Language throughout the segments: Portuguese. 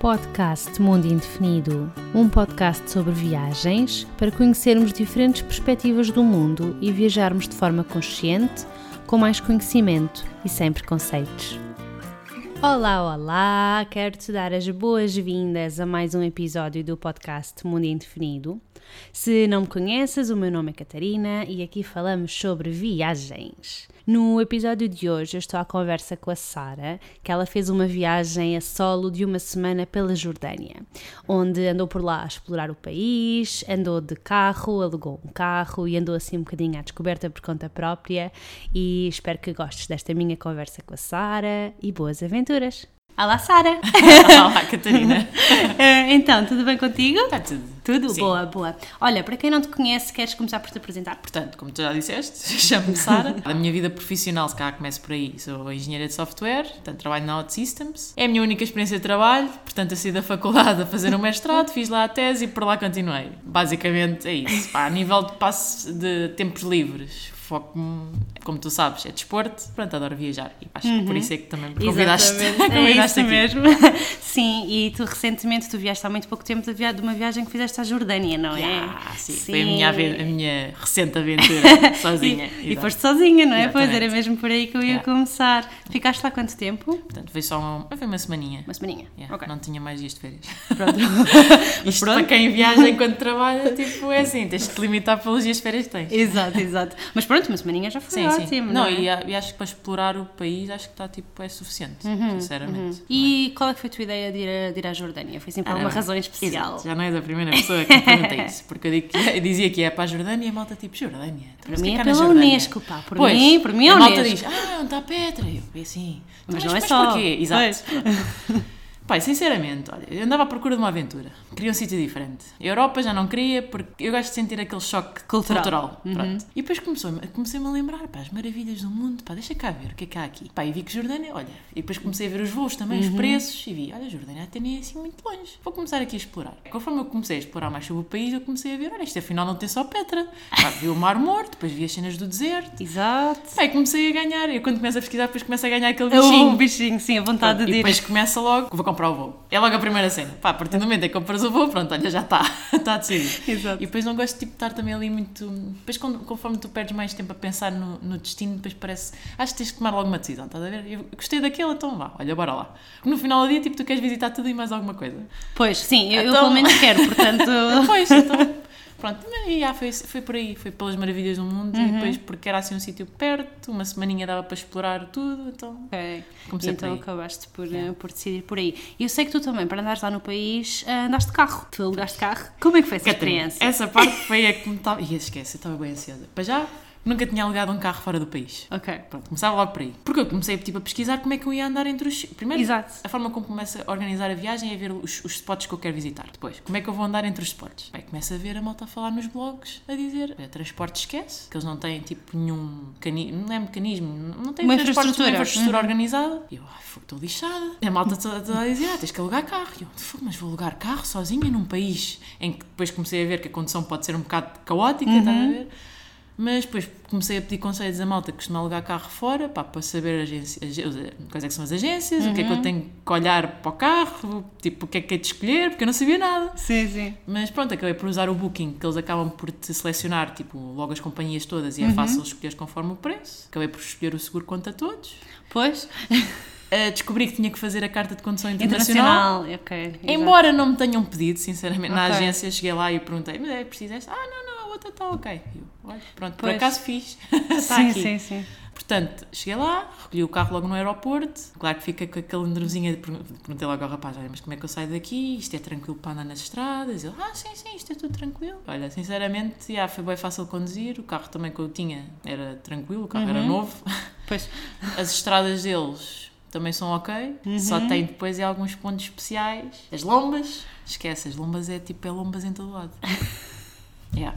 podcast Mundo Indefinido, um podcast sobre viagens para conhecermos diferentes perspectivas do mundo e viajarmos de forma consciente, com mais conhecimento e sem preconceitos. Olá, olá! Quero-te dar as boas-vindas a mais um episódio do podcast Mundo Indefinido. Se não me conheces, o meu nome é Catarina e aqui falamos sobre viagens. No episódio de hoje eu estou à conversa com a Sara, que ela fez uma viagem a solo de uma semana pela Jordânia, onde andou por lá a explorar o país, andou de carro, alugou um carro e andou assim um bocadinho à descoberta por conta própria e espero que gostes desta minha conversa com a Sara e boas aventuras! Olá, Sara! Olá, Catarina! Eh, então, tudo bem contigo? Está tudo. Tudo? Sim. Boa, boa. Olha, para quem não te conhece, queres começar por te apresentar? Portanto, como tu já disseste, chamo-me Sara. A minha vida profissional, se calhar começo por aí, sou engenheira de software, portanto trabalho na OutSystems. É a minha única experiência de trabalho, portanto eu saí da faculdade a fazer um mestrado, fiz lá a tese e por lá continuei. Basicamente é isso. Pá, a nível de passo de tempos livres, foco-me, como tu sabes, é desporto, pronto, adoro viajar. E acho que por isso é que também me convidaste, Exatamente, é convidaste aqui. mesmo. Sim, e tu recentemente, tu viajaste há muito pouco tempo de via- de uma viagem que fizeste à Jordânia, não é? Ah, sim, Foi a minha, a minha recente aventura, sozinha. E, e foste sozinha, não é? Pois Exatamente. era mesmo por aí que eu ia Yeah. começar. Ficaste lá quanto tempo? Portanto, foi só uma, foi uma semaninha. Uma semaninha. Yeah, Ok. Não tinha mais dias de férias. Pronto. Isto pronto. para quem viaja enquanto trabalha, tipo, é assim, tens de te limitar pelos dias de férias que tens. exato, exato. Mas pronto, uma semaninha já foi Sim, ótimo. sim. Não, Não, é? e, a- e acho que para explorar o país, acho que está, tipo, é suficiente, sinceramente. E qual é que foi a tua ideia de ir, a, de ir à Jordânia? Foi por Ah, alguma razão especial? Exato, já não és a primeira pessoa que me pergunta isso, porque eu, que- eu dizia que é para a Jordânia e a malta tipo, Jordânia? Para mim é pela? Unesco, pá. Por Pois, mim, por mim é a malta Unesco. diz, ah, onde está Petra? E eu, assim, Mas mas, não é mas só. porquê? Exato. Pai, sinceramente, olha, eu andava à procura de uma aventura. Queria um sítio diferente. A Europa já não queria, porque eu gosto de sentir aquele choque Cultural. Uhum. Pronto. E depois começou, comecei-me a lembrar, pá, as maravilhas do mundo, pá, deixa cá ver o que é que há aqui. Pá, e vi que Jordânia, olha, e depois comecei a ver os voos também, Uhum. os preços, e vi, olha, Jordânia até nem é assim muito longe. Vou começar aqui a explorar. Conforme eu comecei a explorar mais sobre o país, eu comecei a ver, olha, isto afinal não tem só Petra. Pá, vi o Mar Morto, depois vi as cenas do deserto. Exato. Pá, e comecei a ganhar. Eu quando começo a pesquisar, depois começo a ganhar aquele É bichinho. um bichinho, sim, a vontade E de ir. depois começa logo, vou comprar o voo. É logo a primeira cena. Pá, a partir do momento em que compras o voo, pronto, olha, já está. Está decidido. Exato. E depois não gosto tipo, de estar também ali muito. Depois, conforme tu perdes mais tempo a pensar no, no destino, depois parece. Acho que tens de tomar logo uma decisão, estás a ver? Eu gostei daquele, então vá, olha, bora lá. No final do dia, tipo, tu queres visitar tudo e mais alguma coisa. Pois, sim, eu, eu Então- pelo menos quero, portanto. Pois, então. Pronto, e já foi, foi por aí, foi pelas maravilhas do mundo e depois porque era assim um sítio perto, uma semaninha dava para explorar tudo, então Ok. Comecei então por aí. acabaste por, eh, por decidir por aí. E eu sei que tu também, para andares lá no país, eh, andaste de carro. Tu alugaste carro. Como é que foi essa Catarina, experiência? essa parte foi a que me estava. Ih, esquece, eu estava bem ansiosa. Para já, nunca tinha alugado um carro fora do país. Ok. Pronto, começava logo por aí. Porque eu comecei tipo, a pesquisar como é que eu ia andar entre os. Primeiro, Exato. a forma como começo a organizar a viagem é ver os, os spots que eu quero visitar. Depois, como é que eu vou andar entre os spots? Bem, começo a ver a malta a falar nos blogs, a dizer: "É, transporte esquece, que eles não têm tipo nenhum mecanismo, não é mecanismo, não têm Uma infraestrutura. uma infraestrutura organizada. E eu, ai, fogo, estou lixada. E a malta toda, a dizer: ah, tens que alugar carro. E eu, mas vou alugar carro sozinha num país em que depois comecei a ver que a condução pode ser um bocado caótica, estás a ver? Mas depois comecei a pedir conselhos a malta que costuma alugar carro fora, pá, para saber agência, ag- quais é que são as agências, o que é que eu tenho que olhar para o carro, tipo, o que é que é de escolher, porque eu não sabia nada. Sim, sim. Mas pronto, acabei por usar o Booking, que eles acabam por te selecionar, tipo, logo as companhias todas e é fácil escolher conforme o preço. Acabei por escolher o seguro quanto a todos. Pois? Uh, descobri que tinha que fazer a carta de condução internacional. Internacional, ok. exato. Embora não me tenham pedido, sinceramente, na Ok. agência cheguei lá e perguntei, mas é preciso esta? Ah, não, não, está ok. E Eu, olha, pronto, por Pois. acaso fiz. Está Sim, aqui. sim, sim. Portanto, cheguei lá, recolhi o carro logo no aeroporto. Claro que fica com aquele nervosinho perguntei logo ao rapaz: olha, mas como é que eu saio daqui? Isto é tranquilo para andar nas estradas? Ele, ah, sim, sim, isto é tudo tranquilo. Olha, sinceramente, já, foi bem fácil conduzir. O carro também que eu tinha era tranquilo, o carro era novo. Pois. As estradas deles também são ok, só Uhum. tem depois é alguns pontos especiais. As lombas, esquece, as lombas é tipo, é lombas em todo lado. yeah.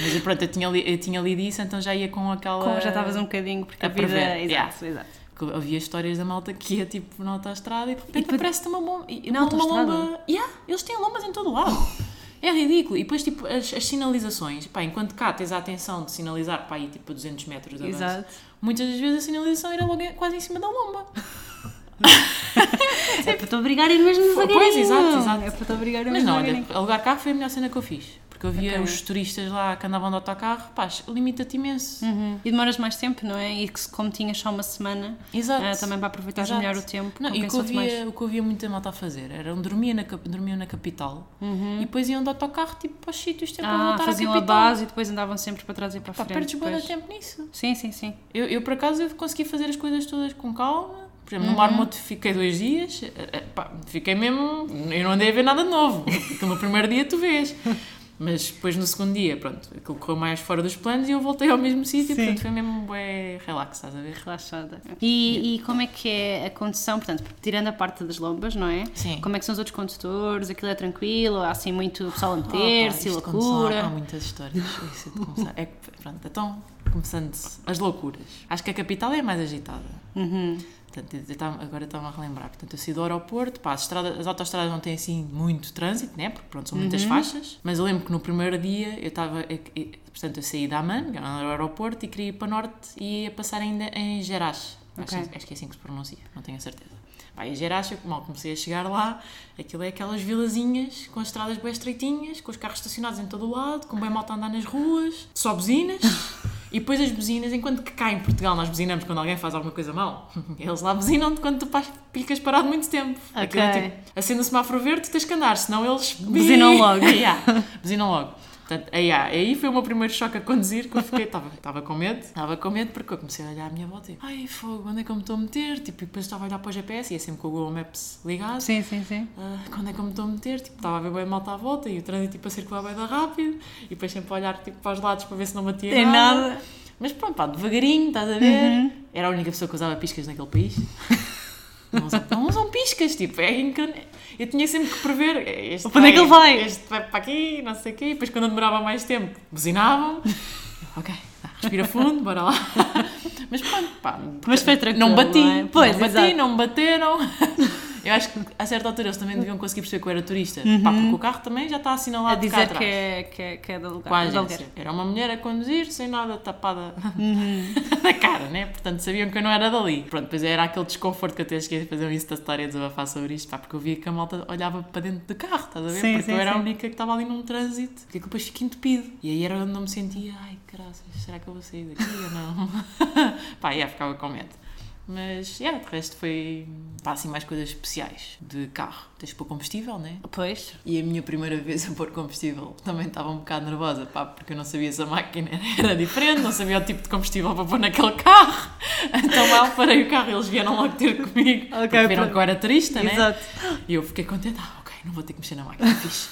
Mas pronto, eu tinha, eu tinha lido isso, então já ia com aquela. Como já estavas um bocadinho, porque a, vida. prever, Exato, yeah. exato. Havia histórias da malta que ia tipo na autostrada e de repente depois- aparece-te uma, lomba- e- Na uma, lomba. Yeah, eles têm lombas em todo o lado. É ridículo. E depois, tipo, as, as sinalizações, pá, enquanto cá tens a atenção de sinalizar para aí, tipo, a 200 metros de avanço, Exato. muitas das vezes a sinalização era logo quase em cima da lomba. É para te obrigar a ir mesmo devagarinho. Pois, exato, exato. É para te obrigar a ir Mas não, olha, alugar carro foi a melhor cena que eu fiz. Porque eu via Ok. os turistas lá que andavam de autocarro, pá, limita-te imenso. Uhum. E demoras mais tempo, não é? E que como tinhas só uma semana, ah, também para aproveitar Exato. melhor o tempo, Não, e o que, eu compensa-te mais. via, o que eu via muita malta a fazer era um dormia na, dormiam na capital e depois iam de autocarro tipo para os sítios para Uhum. Ah, voltar faziam à a capital. base e depois andavam sempre para trás e para a Pá, frente. perdes bué de depois. tempo nisso. Sim, sim, sim. Eu, eu, por acaso, eu consegui fazer as coisas todas com calma. Por exemplo, no Uhum. Marmoto fiquei dois dias. eh, eh, pá, fiquei mesmo... Eu não andei a ver nada de novo. Porque no primeiro dia tu vês. Mas depois no segundo dia, pronto, aquilo correu mais fora dos planos e eu voltei ao mesmo sítio. Portanto, foi mesmo bué relax, estás a ver? Relaxada. E, e como é que é a condução? Portanto, tirando a parte das lombas, não é? Sim. Como é que são os outros condutores? Aquilo é tranquilo? Há assim muito pessoal a meter-se, quando são- Há loucura? muitas histórias. Isso é de começar. É que, pronto, então, começando as loucuras. Acho que a capital é a mais agitada. Uhum. Portanto, eu estava- agora estava a relembrar. Portanto, eu saí do aeroporto, pá, as, estradas, as autostradas não têm assim muito trânsito, né? Porque pronto, são Uhum. muitas faixas. Mas eu lembro que no primeiro dia eu estava. eu- eu- Portanto, eu saí da Amman, que era o aeroporto, e queria ir para norte e ia passar ainda em Geras. Acho, Ok. acho que é assim que se pronuncia, não tenho a certeza. Pá, e mal comecei a chegar lá, aquilo é aquelas vilazinhas com as estradas bem estreitinhas, com os carros estacionados em todo o lado, com bem malta a andar nas ruas, só buzinas. E depois as buzinas, enquanto que cá em Portugal nós buzinamos quando alguém faz alguma coisa mal, eles lá buzinam-te quando tu ficas parado muito tempo. Ok. Aquilo é tipo, acende o semáforo verde, tens que andar, senão eles Buzinam logo. yeah, buzinam logo. Portanto, aí, ah, aí foi o meu primeiro choque a conduzir, que eu fiquei, estava com medo, estava com medo porque eu comecei a olhar à minha volta e, ai fogo, onde é que eu me estou a meter? Tipo, e depois estava a olhar para o GPS e ia sempre com o Google Maps ligado. Sim, sim, sim. Ah, quando é que eu me estou a meter? Tipo, estava a ver bem malta à volta e o trânsito tipo, a circular bem rápido e depois sempre a olhar tipo, para os lados para ver se não batia Tem nada. nada. Mas pronto, pá, devagarinho, estás a ver? Uhum. Era a única pessoa que usava piscas naquele país. Não usam, não usam piscas, tipo, é incrível. Eu tinha sempre que prever. Este Para onde é que ele vai? Este vai para aqui, não sei o quê. E depois, quando eu demorava mais tempo, buzinavam. ok, tá, respira fundo, bora lá. Mas pronto, pá. Mas foi tranquilo, Não bati, não é? Pois, não bati, exato. não me bateram. Eu acho que a certa altura eles também deviam conseguir perceber que eu era turista. Pá, porque o carro também já está assinalado Uhum. A de cá dizer atrás. que é, que é, que é da lugar. A agência. aluguer. Era uma mulher a conduzir sem nada tapada Uhum. na cara, né? Portanto, sabiam que eu não era dali. Pronto, depois era aquele desconforto que eu até esqueci de fazer um Insta Story a desabafar sobre isto, pá, porque eu via que a malta olhava para dentro do carro, estás a ver? Sim, porque sim, eu era a sim. única que estava ali num trânsito, que depois fiquei entupido. E aí era onde eu me sentia, ai, graças, será que eu vou sair daqui ou não? pá, já ficava com medo. Mas, yeah, de resto foi, pá, assim, mais coisas especiais de carro. Tens de pôr combustível, né? Pois. E a minha primeira vez a pôr combustível também estava um bocado nervosa, pá, porque eu não sabia se a máquina era diferente, não sabia o tipo de combustível para pôr naquele carro. Então lá parei o carro e eles vieram logo ter comigo. Ok, porque viram que eu era turista, né? Exato. E eu fiquei contente, ah, não vou ter que mexer na máquina, fixe.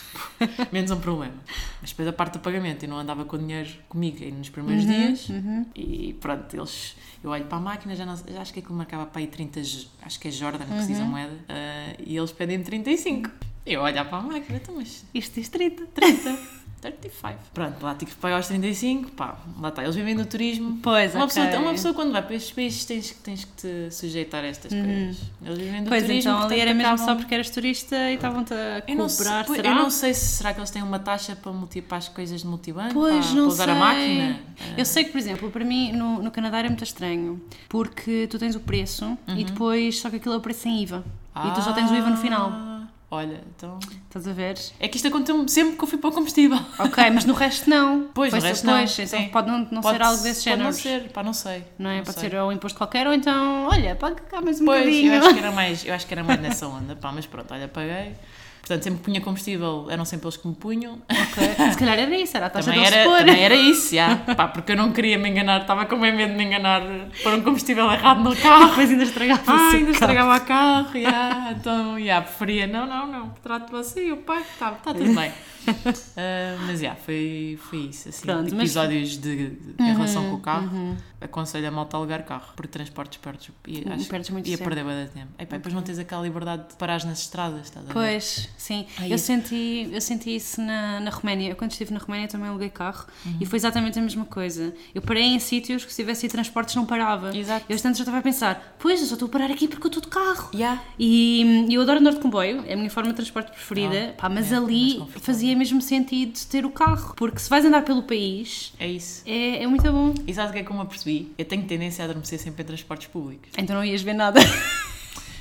Menos um problema. Mas depois a parte do pagamento, eu não andava com dinheiro comigo nos primeiros Uhum, dias. E pronto, eles. Eu olho para a máquina, já, não, já acho que aquilo marcava para aí 30, j- acho que é Jordan que Uhum. moeda, ah, e eles pedem 35. Eu olhar para a máquina, então, mas Isto diz 30. 30. 35. Pronto, lá tive que pagar os 35, pá, lá está. Eles vivem do turismo. Pois, Uma, ok. pessoa, uma pessoa quando vai para estes países tens, tens que te sujeitar a estas coisas. Eles vivem do Uhum. Pois, turismo. então ali era mesmo só porque eras turista e estavam-te a cobrar, pois, será? eu não sei se será que eles têm uma taxa para, multi, para as coisas de multibanco, Pois, para, não para usar sei. a máquina. Eu sei que, por exemplo, para mim no, no Canadá era muito estranho, porque tu tens o preço e depois só que aquilo é o preço sem IVA. E tu só tens o IVA no final. Olha, então. Estás a ver? É que isto aconteceu sempre que eu fui para o combustível. Ok, mas no resto não. Pois, no Pois, resto não, então sim. pode não, não ser algo desse pode género. não ser, pá, não sei. Não é? Não pode sei. ser ou um imposto qualquer ou então, olha, paga cá mais um Pois, bocadinho. eu acho, que era mais, eu acho que era mais nessa onda, pá, mas pronto, olha, paguei. Portanto, sempre que punha combustível, eram sempre eles que me punham. Ok, Se calhar era isso, era a taxa Também de era, também era isso, já. Pá, porque eu não queria me enganar, estava com medo de me enganar por um combustível errado no carro. Depois ainda estragava Ah, ainda carro. estragava o carro, já. Então, já, preferia, não, não, não, trato você e o pai, está tá tudo bem. Ah, mas, já, foi, foi isso, assim, Pronto, de mas- episódios de, de- em relação com o carro. Aconselho a malta a alugar carro, porque transportes perdes, e Hum, acho perdes muito ia tempo. perder de tempo. E, pá, depois não tens aquela liberdade de parar nas estradas, estás a ver? Pois, sim. Ai, eu, senti, eu senti isso na, na Roménia. Eu, quando estive na Roménia, também aluguei carro Uhum. e foi exatamente a mesma coisa. Eu parei em sítios que se tivesse transportes não parava. Exato. Eu, tanto já estava a pensar, pois, eu só estou a parar aqui porque eu estou de carro. Já. E eu adoro andar de comboio, é a minha forma de transporte preferida, Ah, pá, mas é, é ali confortável. fazia mesmo sentido ter o carro, porque se vais andar pelo país É isso. é, é muito bom. E sabes o que é que eu me apercebi? Eu tenho tendência a adormecer sempre em transportes públicos. Então não ias ver nada.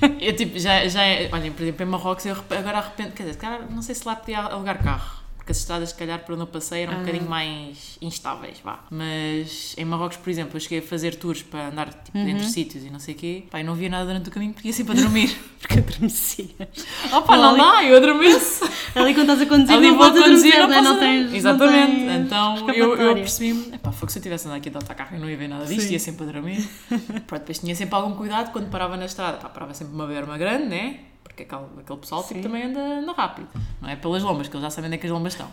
Eu tipo, já, já é. Olhem, por exemplo, em Marrocos eu agora arrependo. Quer dizer, não sei se lá podia alugar carro. Porque as estradas, se calhar, por onde eu passei eram um bocadinho mais instáveis, vá. Mas em Marrocos, por exemplo, eu cheguei a fazer tours para andar tipo, entre sítios e não sei o quê. Pá, eu não via nada durante o caminho porque ia sempre a dormir. Porque adormecias. Opa, não Ali- dá, eu adormeço. Ali quando estás a conduzir, Ali não vou conduzir, não não, é? não tens. Exatamente. Não tens então eu, eu percebi-me, epá, foi que se eu estivesse a andar aqui de autocarro eu não ia ver nada disto, Sim. ia sempre a dormir. Pronto, depois tinha sempre algum cuidado quando parava na estrada. Pá, parava sempre uma berma grande, né? Porque aquele, aquele pessoal tipo, também anda, anda rápido. Não é pelas lombas, que eles já sabem onde é que as lombas estão.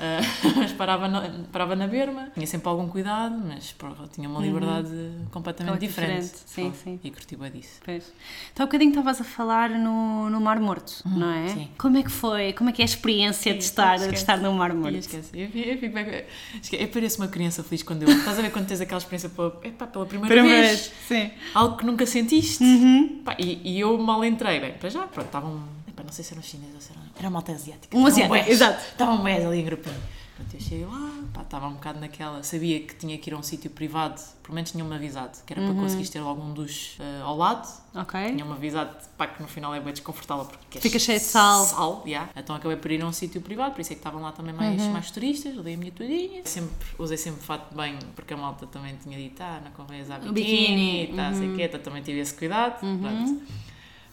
Ah, mas parava na, parava na berma, tinha sempre algum cuidado, mas porra, tinha uma liberdade completamente Muito diferente. diferente, sim, sim. E curti bem disso. Pois. Então, há bocadinho estavas a falar no, no Mar Morto, não é? sim. Como é que foi? Como é que é a experiência de estar, de estar no Mar Morto? Eu, fico- eu, fico bem- esque- eu pareço uma criança feliz quando eu. Estás a ver quando tens aquela experiência pela, epá, pela primeira, Primeira vez? vez, sim. Algo que nunca sentiste. Uhum. Pá, e, e eu mal entrei, bem, para já, pronto, estavam. Não sei se eram chineses ou se eram. Era uma malta asiática. Um asiático, exato. Estavam mais ali em grupinho. Pronto, eu cheguei lá, pá, estava um bocado naquela. Sabia que tinha que ir a um sítio privado, pelo menos tinham-me avisado, que era Uhum. para conseguires ter algum duche eh, ao lado. Ok. Tinham-me avisado, pá, que no final é bem desconfortável porque Fica cheio de sal. Sal, yeah. Então acabei por ir a um sítio privado, por isso é que estavam lá também mais, Uhum. mais turistas, dei a minha tudinha. Sempre, usei sempre fato de banho, porque a malta também tinha dito, ah, não convém usar O biquíni, biquíni, tá, sei uhum. quê, então também tive esse cuidado. Pronto.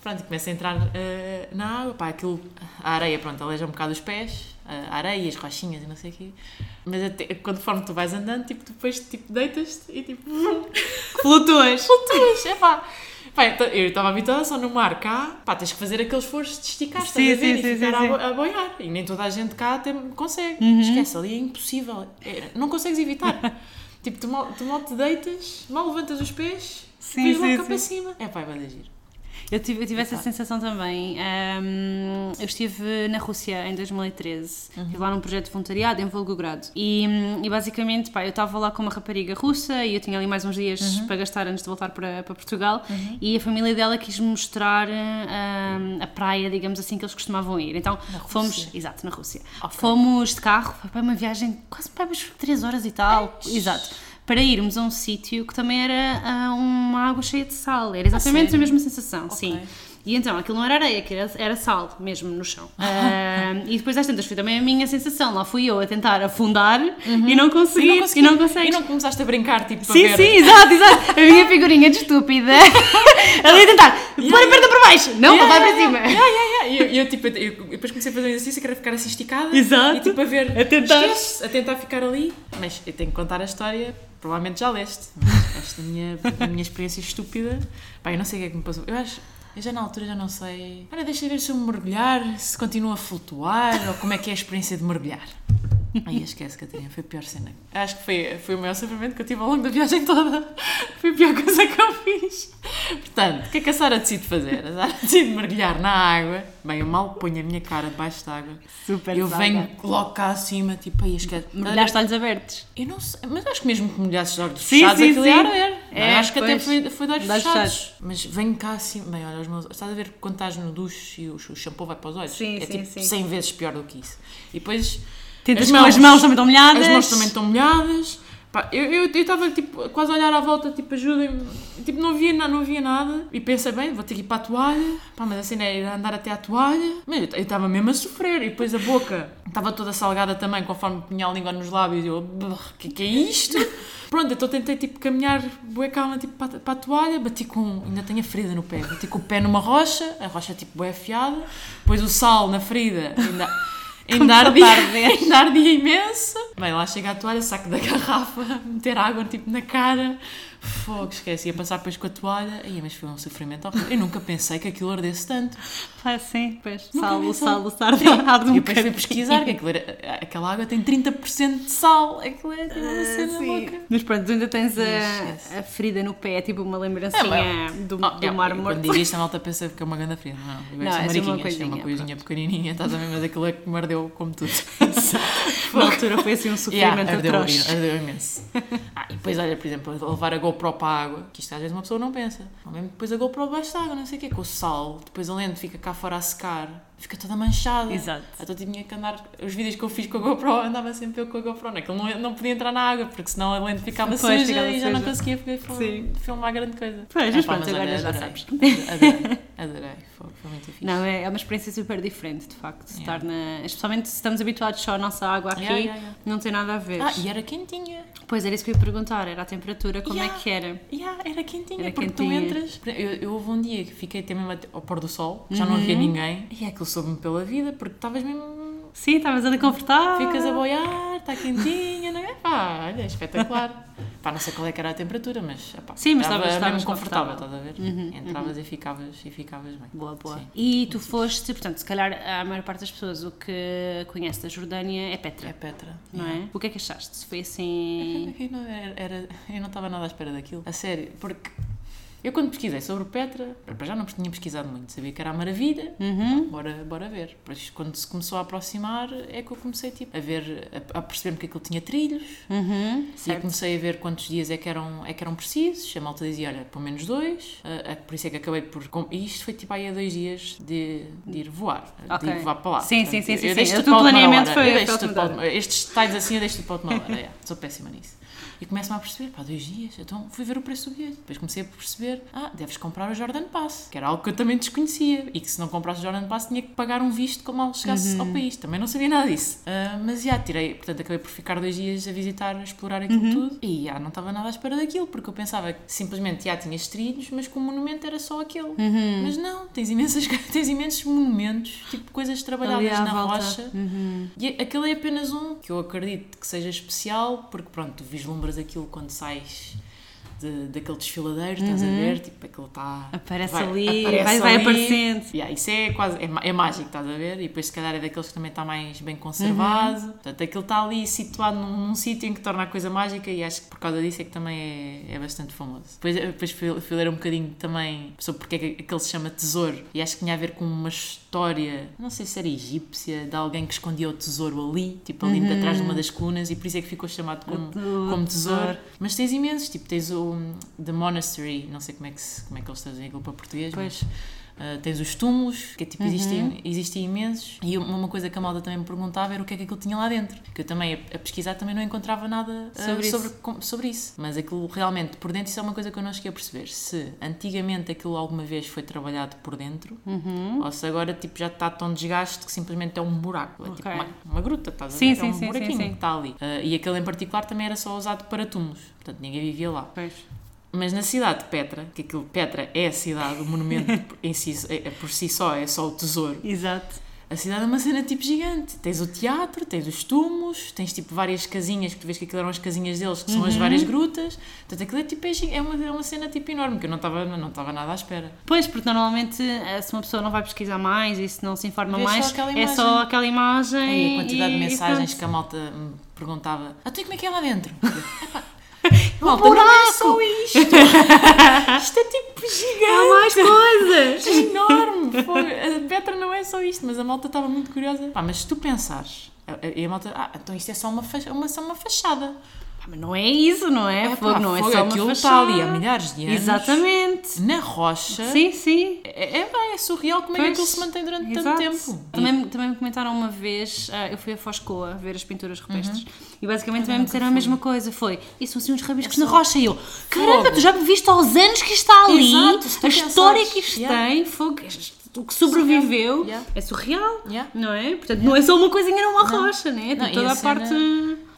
Pronto, e começo a entrar eh, na água, pá, aquilo, a areia, pronto, aleja um bocado os pés, a areia, as rochinhas e não sei o quê. Mas até, conforme tu vais andando, tipo, depois tipo, deitas-te e tipo, Flutuas. flutuas, é pá. Pá, então, eu estava habituada só no mar cá, pá, tens que fazer aquele esforço de esticar, estás Sim, a ver? sim, e sim, ficar sim, a, bo- a boiar. E nem toda a gente cá tem, consegue. Uhum. Esquece, ali é impossível. É, não consegues evitar. tipo, tu mal, tu mal te deitas, mal levantas os pés, Sim, sim, logo cá para cima. É pá, vai dar giro. Eu tive, eu tive essa sensação também. Ahm, eu estive na Rússia em 2013. Estive lá num projeto de voluntariado em Volgogrado. E, e basicamente, pá, eu estava lá com uma rapariga russa e eu tinha ali mais uns dias para gastar antes de voltar para, para Portugal. E a família dela quis-me mostrar ahm, a praia, digamos assim, que eles costumavam ir. Então fomos. Exato, na Rússia. Ok. Fomos de carro, foi para uma viagem quase para umas 3 horas e tal. Exato. Para irmos a um sítio que também era ah, uma água cheia de sal. Era exatamente a sério? mesma sensação, Ok. sim. E então, aquilo não era areia, aquilo era, sal mesmo no chão. Ah, e depois às tantas foi também a minha sensação. Lá fui eu a tentar afundar e não consegui. consegui. E não. E não começaste a brincar, tipo, Sim, ver. sim, exato, exato. A minha figurinha de estúpida. Ali a tentar pôr a perna para baixo. Não, Yeah, para lá para yeah, cima. yeah, yeah, yeah. E eu, e eu, tipo, eu, eu depois comecei a fazer um exercício que era ficar assim esticada. Exato. E tipo a ver. A tentar. A tentar ficar ali. Mas eu tenho que contar a história. Provavelmente já leste. Mas esta minha, a minha experiência estúpida. Pá, eu não sei o que é que me passou. Eu acho. Eu já na altura já não sei. Olha, deixa ver se eu mergulhar, se continua a flutuar ou como é que é a experiência de mergulhar. Ai, esquece, Catarina, foi a pior cena. Acho que foi, foi o maior sofrimento que eu tive ao longo da viagem toda. Foi a pior coisa que eu fiz. Portanto, o que é que a Sara decide fazer? A Sara decide mergulhar na água. Bem, eu mal ponho a minha cara debaixo da água. Super eu saga. venho logo cá acima, tipo, aí esquece. Mergulhaste olhos abertos. Eu não sei, mas acho que mesmo que molhasses os olhos Sim, fechados, sim, aquilo sim. É, acho que até pois. foi, foi de olhos De fechados. fechados. Mas venho cá assim, bem, olha, os meus, estás a ver quando estás no duche e o, o shampoo vai para os olhos? Sim, é sim, tipo sim. 100 vezes pior do que isso. E depois Tentas As com as mãos. mãos também estão molhadas. as mãos também estão molhadas. Pá, eu estava tipo, quase a olhar à volta, tipo, ajudem-me. Tipo, não havia, na- não havia nada. E pensei, bem, vou ter que ir para a toalha. Pá, mas assim é ir andar até à toalha. Mas eu estava mesmo a sofrer. E depois a boca estava toda salgada também, conforme punha a língua nos lábios. E eu, o que, que é isto? Pronto, então tentei tipo caminhar bué calma tipo, para, para a toalha, bati com. ainda tenho a ferida no pé, bati com o pé numa rocha, a rocha tipo bué afiada, depois o sal na ferida, ainda, ainda, ardia, a arder. ainda ardia imenso. Bem, lá chega a toalha, saco da garrafa, meter água tipo na cara, fogo, esqueci, ia passar depois com a toalha, Ai, mas foi um sofrimento horrível. Eu nunca pensei que aquilo ardesse tanto. Pá, sim, pois. Sal, sal, o sal um e depois fui pesquisar que era, aquela água tem 30% de sal. Aquilo é tipo uma cena Ah, Sim. louca. Mas pronto, ainda tens a, a ferida no pé, é tipo uma lembrancinha É, do, Ah, do é, mar Quando morto. digo isto, a malta pensa que é uma grande fria. Não, Não, não, é uma é uma coisinha, coisinha pequenininha, estás a ver? Mas aquilo é que me ardeu como tudo. Na altura foi assim um sofrimento Yeah, ardeu, atroz. ardeu imenso. Ah, e depois, olha, por exemplo, levar a GoPro para a água, que isto às vezes uma pessoa não pensa. Ou mesmo depois a GoPro debaixo da água, não sei o quê, com o sal, depois a lente fica cá fora a secar, fica toda manchada. Exato. Então tinha que andar, os vídeos que eu fiz com a GoPro, andava sempre eu com a GoPro, naquele não, não podia entrar na água, porque senão a lente ficava Pois, suja ficava e já não conseguia filmar, Sim. filmar grande coisa. Pois, É, mas pronto, agora já sabes. Adorei, adorei, foi, foi muito fixe. Não, é, é uma experiência super diferente, de facto. Yeah. Estar na, especialmente se estamos habituados só à nossa água aqui, Yeah, yeah, yeah. não tem nada a ver. Ah, e era quentinha. Pois era isso que eu ia perguntar, era a temperatura, como Yeah. é que era? Yeah, era quentinha, Era porque quentinha. tu entras. Eu, eu houve um dia que fiquei até mesmo ao pôr do sol, já não havia ninguém, e é aquilo soube-me pela vida, porque estavas mesmo. Sim, estavas ali confortável. Ficas a boiar, está quentinha, não é? Pá, olha, espetacular. Pá, não sei qual é que era a temperatura, mas. Epá, Sim, mas estava mesmo confortável, estás a ver? Entravas e ficavas, e ficavas bem. Boa, boa. Sim. E tu foste, portanto, se calhar a maior parte das pessoas o que conhece da Jordânia é Petra, É Petra. não é? O que é que achaste? Foi assim. Eu não, era, era- eu não estava nada à espera daquilo. A sério, porque eu quando pesquisei sobre Petra, para já não tinha pesquisado muito, sabia que era a maravilha, Uhum. bora, bora ver. Depois quando se começou a aproximar é que eu comecei tipo, a ver, a, a perceber-me que aquilo tinha trilhos, Uhum. e comecei a ver quantos dias é que eram, é que eram precisos. A malta dizia, olha, pelo menos dois. Ah, ah, por isso é que acabei por. com- E isto foi tipo aí a dois dias de, de ir voar. Ok. De ir voar para lá. Sim, sim, sim, sim, sim. deixo O teu a planeamento foi- Eu deixo a tudo para a Estes detalhes assim eu deixo tudo para a última hora. Yeah, sou péssima nisso. E começo-me a perceber, pá, dois dias, então fui ver o preço do bilhete. Depois comecei a perceber, ah, deves comprar o Jordan Pass, que era algo que eu também desconhecia. E que se não comprasse o Jordan Pass tinha que pagar um visto como mal chegasse Uhum. ao país. Também não sabia nada disso. Ah, mas já, tirei, portanto, acabei por ficar dois dias a visitar, a explorar aquilo Uhum. tudo. E já, não estava nada à espera daquilo, porque eu pensava que simplesmente já tinhas trilhos, mas que o monumento era só aquele. Uhum. Mas não, tens, imensas, tens imensos monumentos, tipo coisas trabalhadas na volta. rocha. Uhum. E aquele é apenas um que eu acredito que seja especial, porque pronto, tu vislumbras aquilo quando sais de, daquele desfiladeiro, estás a ver? Tipo, aquilo está. Aparece vai- ali, aparece vai, vai ali. aparecendo. Yeah, isso é quase. É, é mágico, estás a ver? E depois, se calhar, é daqueles que também está mais bem conservado. Portanto, aquilo está ali situado num, num sítio em que torna a coisa mágica e acho que por causa disso é que também é, é bastante famoso. Depois, depois fui, fui ler um bocadinho também sobre porque é que aquele se chama tesouro e acho que tinha a ver com uma história, não sei se era egípcia, de alguém que escondia o tesouro ali, tipo ali atrás de uma das colunas e por isso é que ficou chamado como, como tesouro. tesouro. Mas tens imensos, tipo, tens o The Monastery, não sei como é que, se, como é que eles traduzem aquilo para português, Pois. mas uh, tens os túmulos, que tipo, Uhum. existem, existem imensos. E uma coisa que a malda também me perguntava era o que é que aquilo tinha lá dentro. Que eu também, a, a pesquisar, também não encontrava nada uh, Sobre isso. sobre, com- sobre isso. Mas aquilo realmente, por dentro, isso é uma coisa que eu não cheguei a perceber. Se antigamente aquilo alguma vez foi trabalhado por dentro, Uhum. ou se agora tipo, já está tão desgaste que simplesmente é um buraco. É tipo Ok. uma, uma gruta, estás a Sim, ver? sim, é um sim, sim, buraquinho sim. que está ali. Uh, e aquele em particular também era só usado para túmulos. Portanto, ninguém vivia lá. Pois. Mas na cidade de Petra, que aquilo Petra é a cidade, o monumento em si, é- é por si só é só o tesouro. Exato. A cidade é uma cena tipo gigante. Tens o teatro, tens os túmulos, tens tipo várias casinhas, que tu vês que aquilo eram as casinhas deles, que são Uhum. as várias grutas. Portanto, aquilo é, tipo, é, é uma, é uma cena tipo enorme, que eu não estava não nada à espera. Pois, porque normalmente eh, se uma pessoa não vai pesquisar mais e se não se informa Vês só mais, aquela é só aquela imagem. E a quantidade e- de mensagens que a malta me perguntava: Ah, tu e como é que é lá dentro? Um malta, não é só isto. isto é tipo gigante. Há mais coisas! É enorme! Fogo. A Petra não é só isto, mas a malta estava muito curiosa. Pá, mas se tu pensares, e a malta, ah, então isto é só uma, uma, só uma fachada. Mas não é isso, não é? É, fogo, pá, não é fogo, só uma aquilo está fachada. ali há milhares de anos. Exatamente. Na rocha. Sim, sim. É, é, é surreal como é que Pois, aquilo se mantém durante Exato. tanto tempo. Também, também me comentaram uma vez, ah, eu fui a Foscoa ver as pinturas rupestres Uhum. e basicamente também me disseram a mesma coisa: foi, isso são assim uns rabiscos É na só rocha. E eu, caramba, fogo. tu já me viste aos anos que isto está ali, Exato, a história que isto yeah. tem, fogo, o que sobreviveu, Yeah. é surreal, Yeah. não é? Portanto, não é só uma coisinha numa Não. rocha, né? Não, Tem e toda a a parte.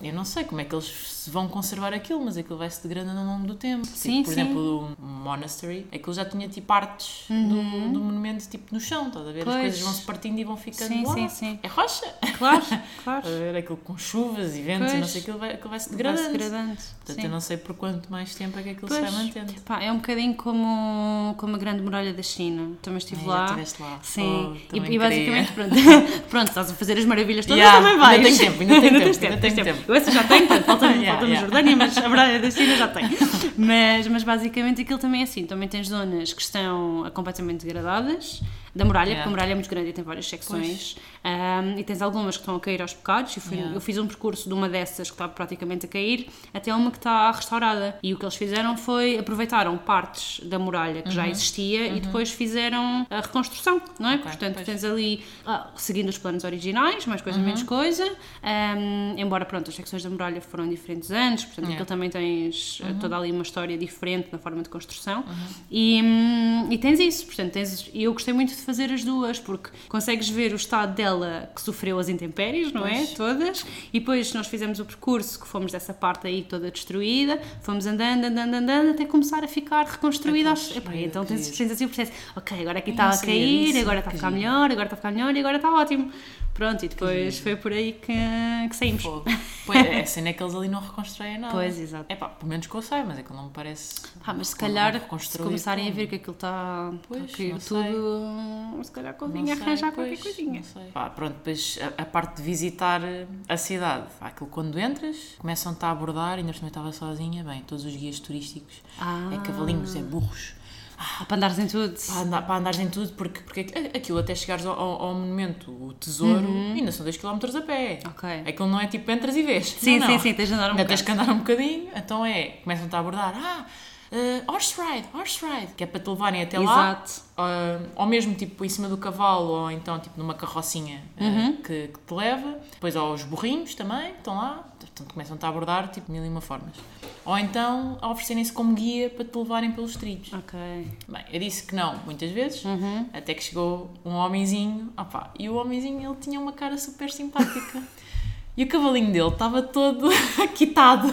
Eu não sei como é que eles se vão conservar aquilo, mas aquilo vai se degradando ao longo do tempo. Sim, tipo, por sim. exemplo, o monastery, aquilo já tinha tipo partes do, do monumento tipo no chão, estás a ver? As Uhum. Pois. coisas vão se partindo e vão ficando Sim, lá. sim, sim. É rocha. Claro, claro. Ver? Aquilo com chuvas e ventos e Pois. não sei, aquilo vai, aquilo vai se Vai-se degradando. degradando. Portanto, sim. eu não sei por quanto mais tempo é que aquilo Pois. se vai mantendo. Pá, é um bocadinho como, como a Grande Muralha da China. Também estive já lá. estiveste lá. Sim, Oh, e, e basicamente, pronto, pronto, estás a fazer as maravilhas todas, Yeah, também ainda vais. tempo, ainda tenho tens tempo, ainda tens tempo. Essa já tenho, portanto, falta-me Yeah, falta-me yeah. Jordânia, mas a Muralha da China já tenho. Mas, mas basicamente aquilo também é assim, também tens zonas que estão completamente degradadas, da muralha, Yeah. porque a muralha é muito grande e tem várias secções. Um, e tens algumas que estão a cair aos bocados. Eu, fui- Yeah. eu fiz um percurso de uma dessas que está praticamente a cair até uma que está restaurada. E o que eles fizeram foi aproveitaram partes da muralha que Uhum. já existia e depois fizeram a reconstrução, não é? Ok, Portanto, pois. tens ali, ah, seguindo os planos originais, mais Uhum. coisa, menos coisa. Um, embora, pronto, as secções da muralha foram diferentes antes, portanto, Yeah. aquilo também tens Uhum. eh, toda ali uma história diferente na forma de construção. E, hum, e tens isso, portanto, tens, eu gostei muito de fazer as duas, porque consegues ver o estado dela que sofreu as intempéries, não é? Pois. Todas. E depois nós fizemos o percurso que fomos dessa parte aí toda destruída, fomos andando, andando, andando, até começar a ficar reconstruída. aos- Epá, então tens, tens assim o processo, ok, agora aqui está a cair, agora está a ficar melhor, agora está a ficar melhor e agora está ótimo. Pronto, e depois foi por aí que, que saímos. Fogo. Pois, é a cena é que eles ali não reconstroem nada. Pois, exato. É pá, pelo menos que eu sei, mas é que não me parece. Ah, mas se calhar, se começarem a como. ver que aquilo está Pois, a cair não sei. tudo, se calhar convinha arranjar pois, qualquer coisinha. não sei. Pá, pronto, depois a, a parte de visitar a cidade. Aquilo quando entras, começam-te a abordar, ainda eu estava sozinha, bem, todos os guias turísticos. Ah. É cavalinhos, é burros. Ah, para andares em tudo. Para, andar, para andares em tudo, porque, porque aquilo até chegares ao, ao- monumento, o tesouro, ainda são 2 km a pé. Uhum. Ok. Aquilo não é tipo entras e vês. Sim, Não, sim, não. sim, tens de andar um Ainda tens que andar um bocadinho, então é, começam-te a abordar, ah, eh, horse ride, horse ride, que é para te levarem até lá, Exato. Ah, ou mesmo tipo em cima do cavalo, ou então tipo numa carrocinha eh, Uhum. que, que te leva, depois aos burrinhos também, que estão lá, portanto começam-te a abordar tipo mil e uma formas. Ou então a oferecerem-se como guia para te levarem pelos trilhos. Ok. Bem, eu disse que não, muitas vezes, Uhum. até que chegou um homenzinho, opá, e o homenzinho ele tinha uma cara super simpática. E o cavalinho dele estava todo quitado,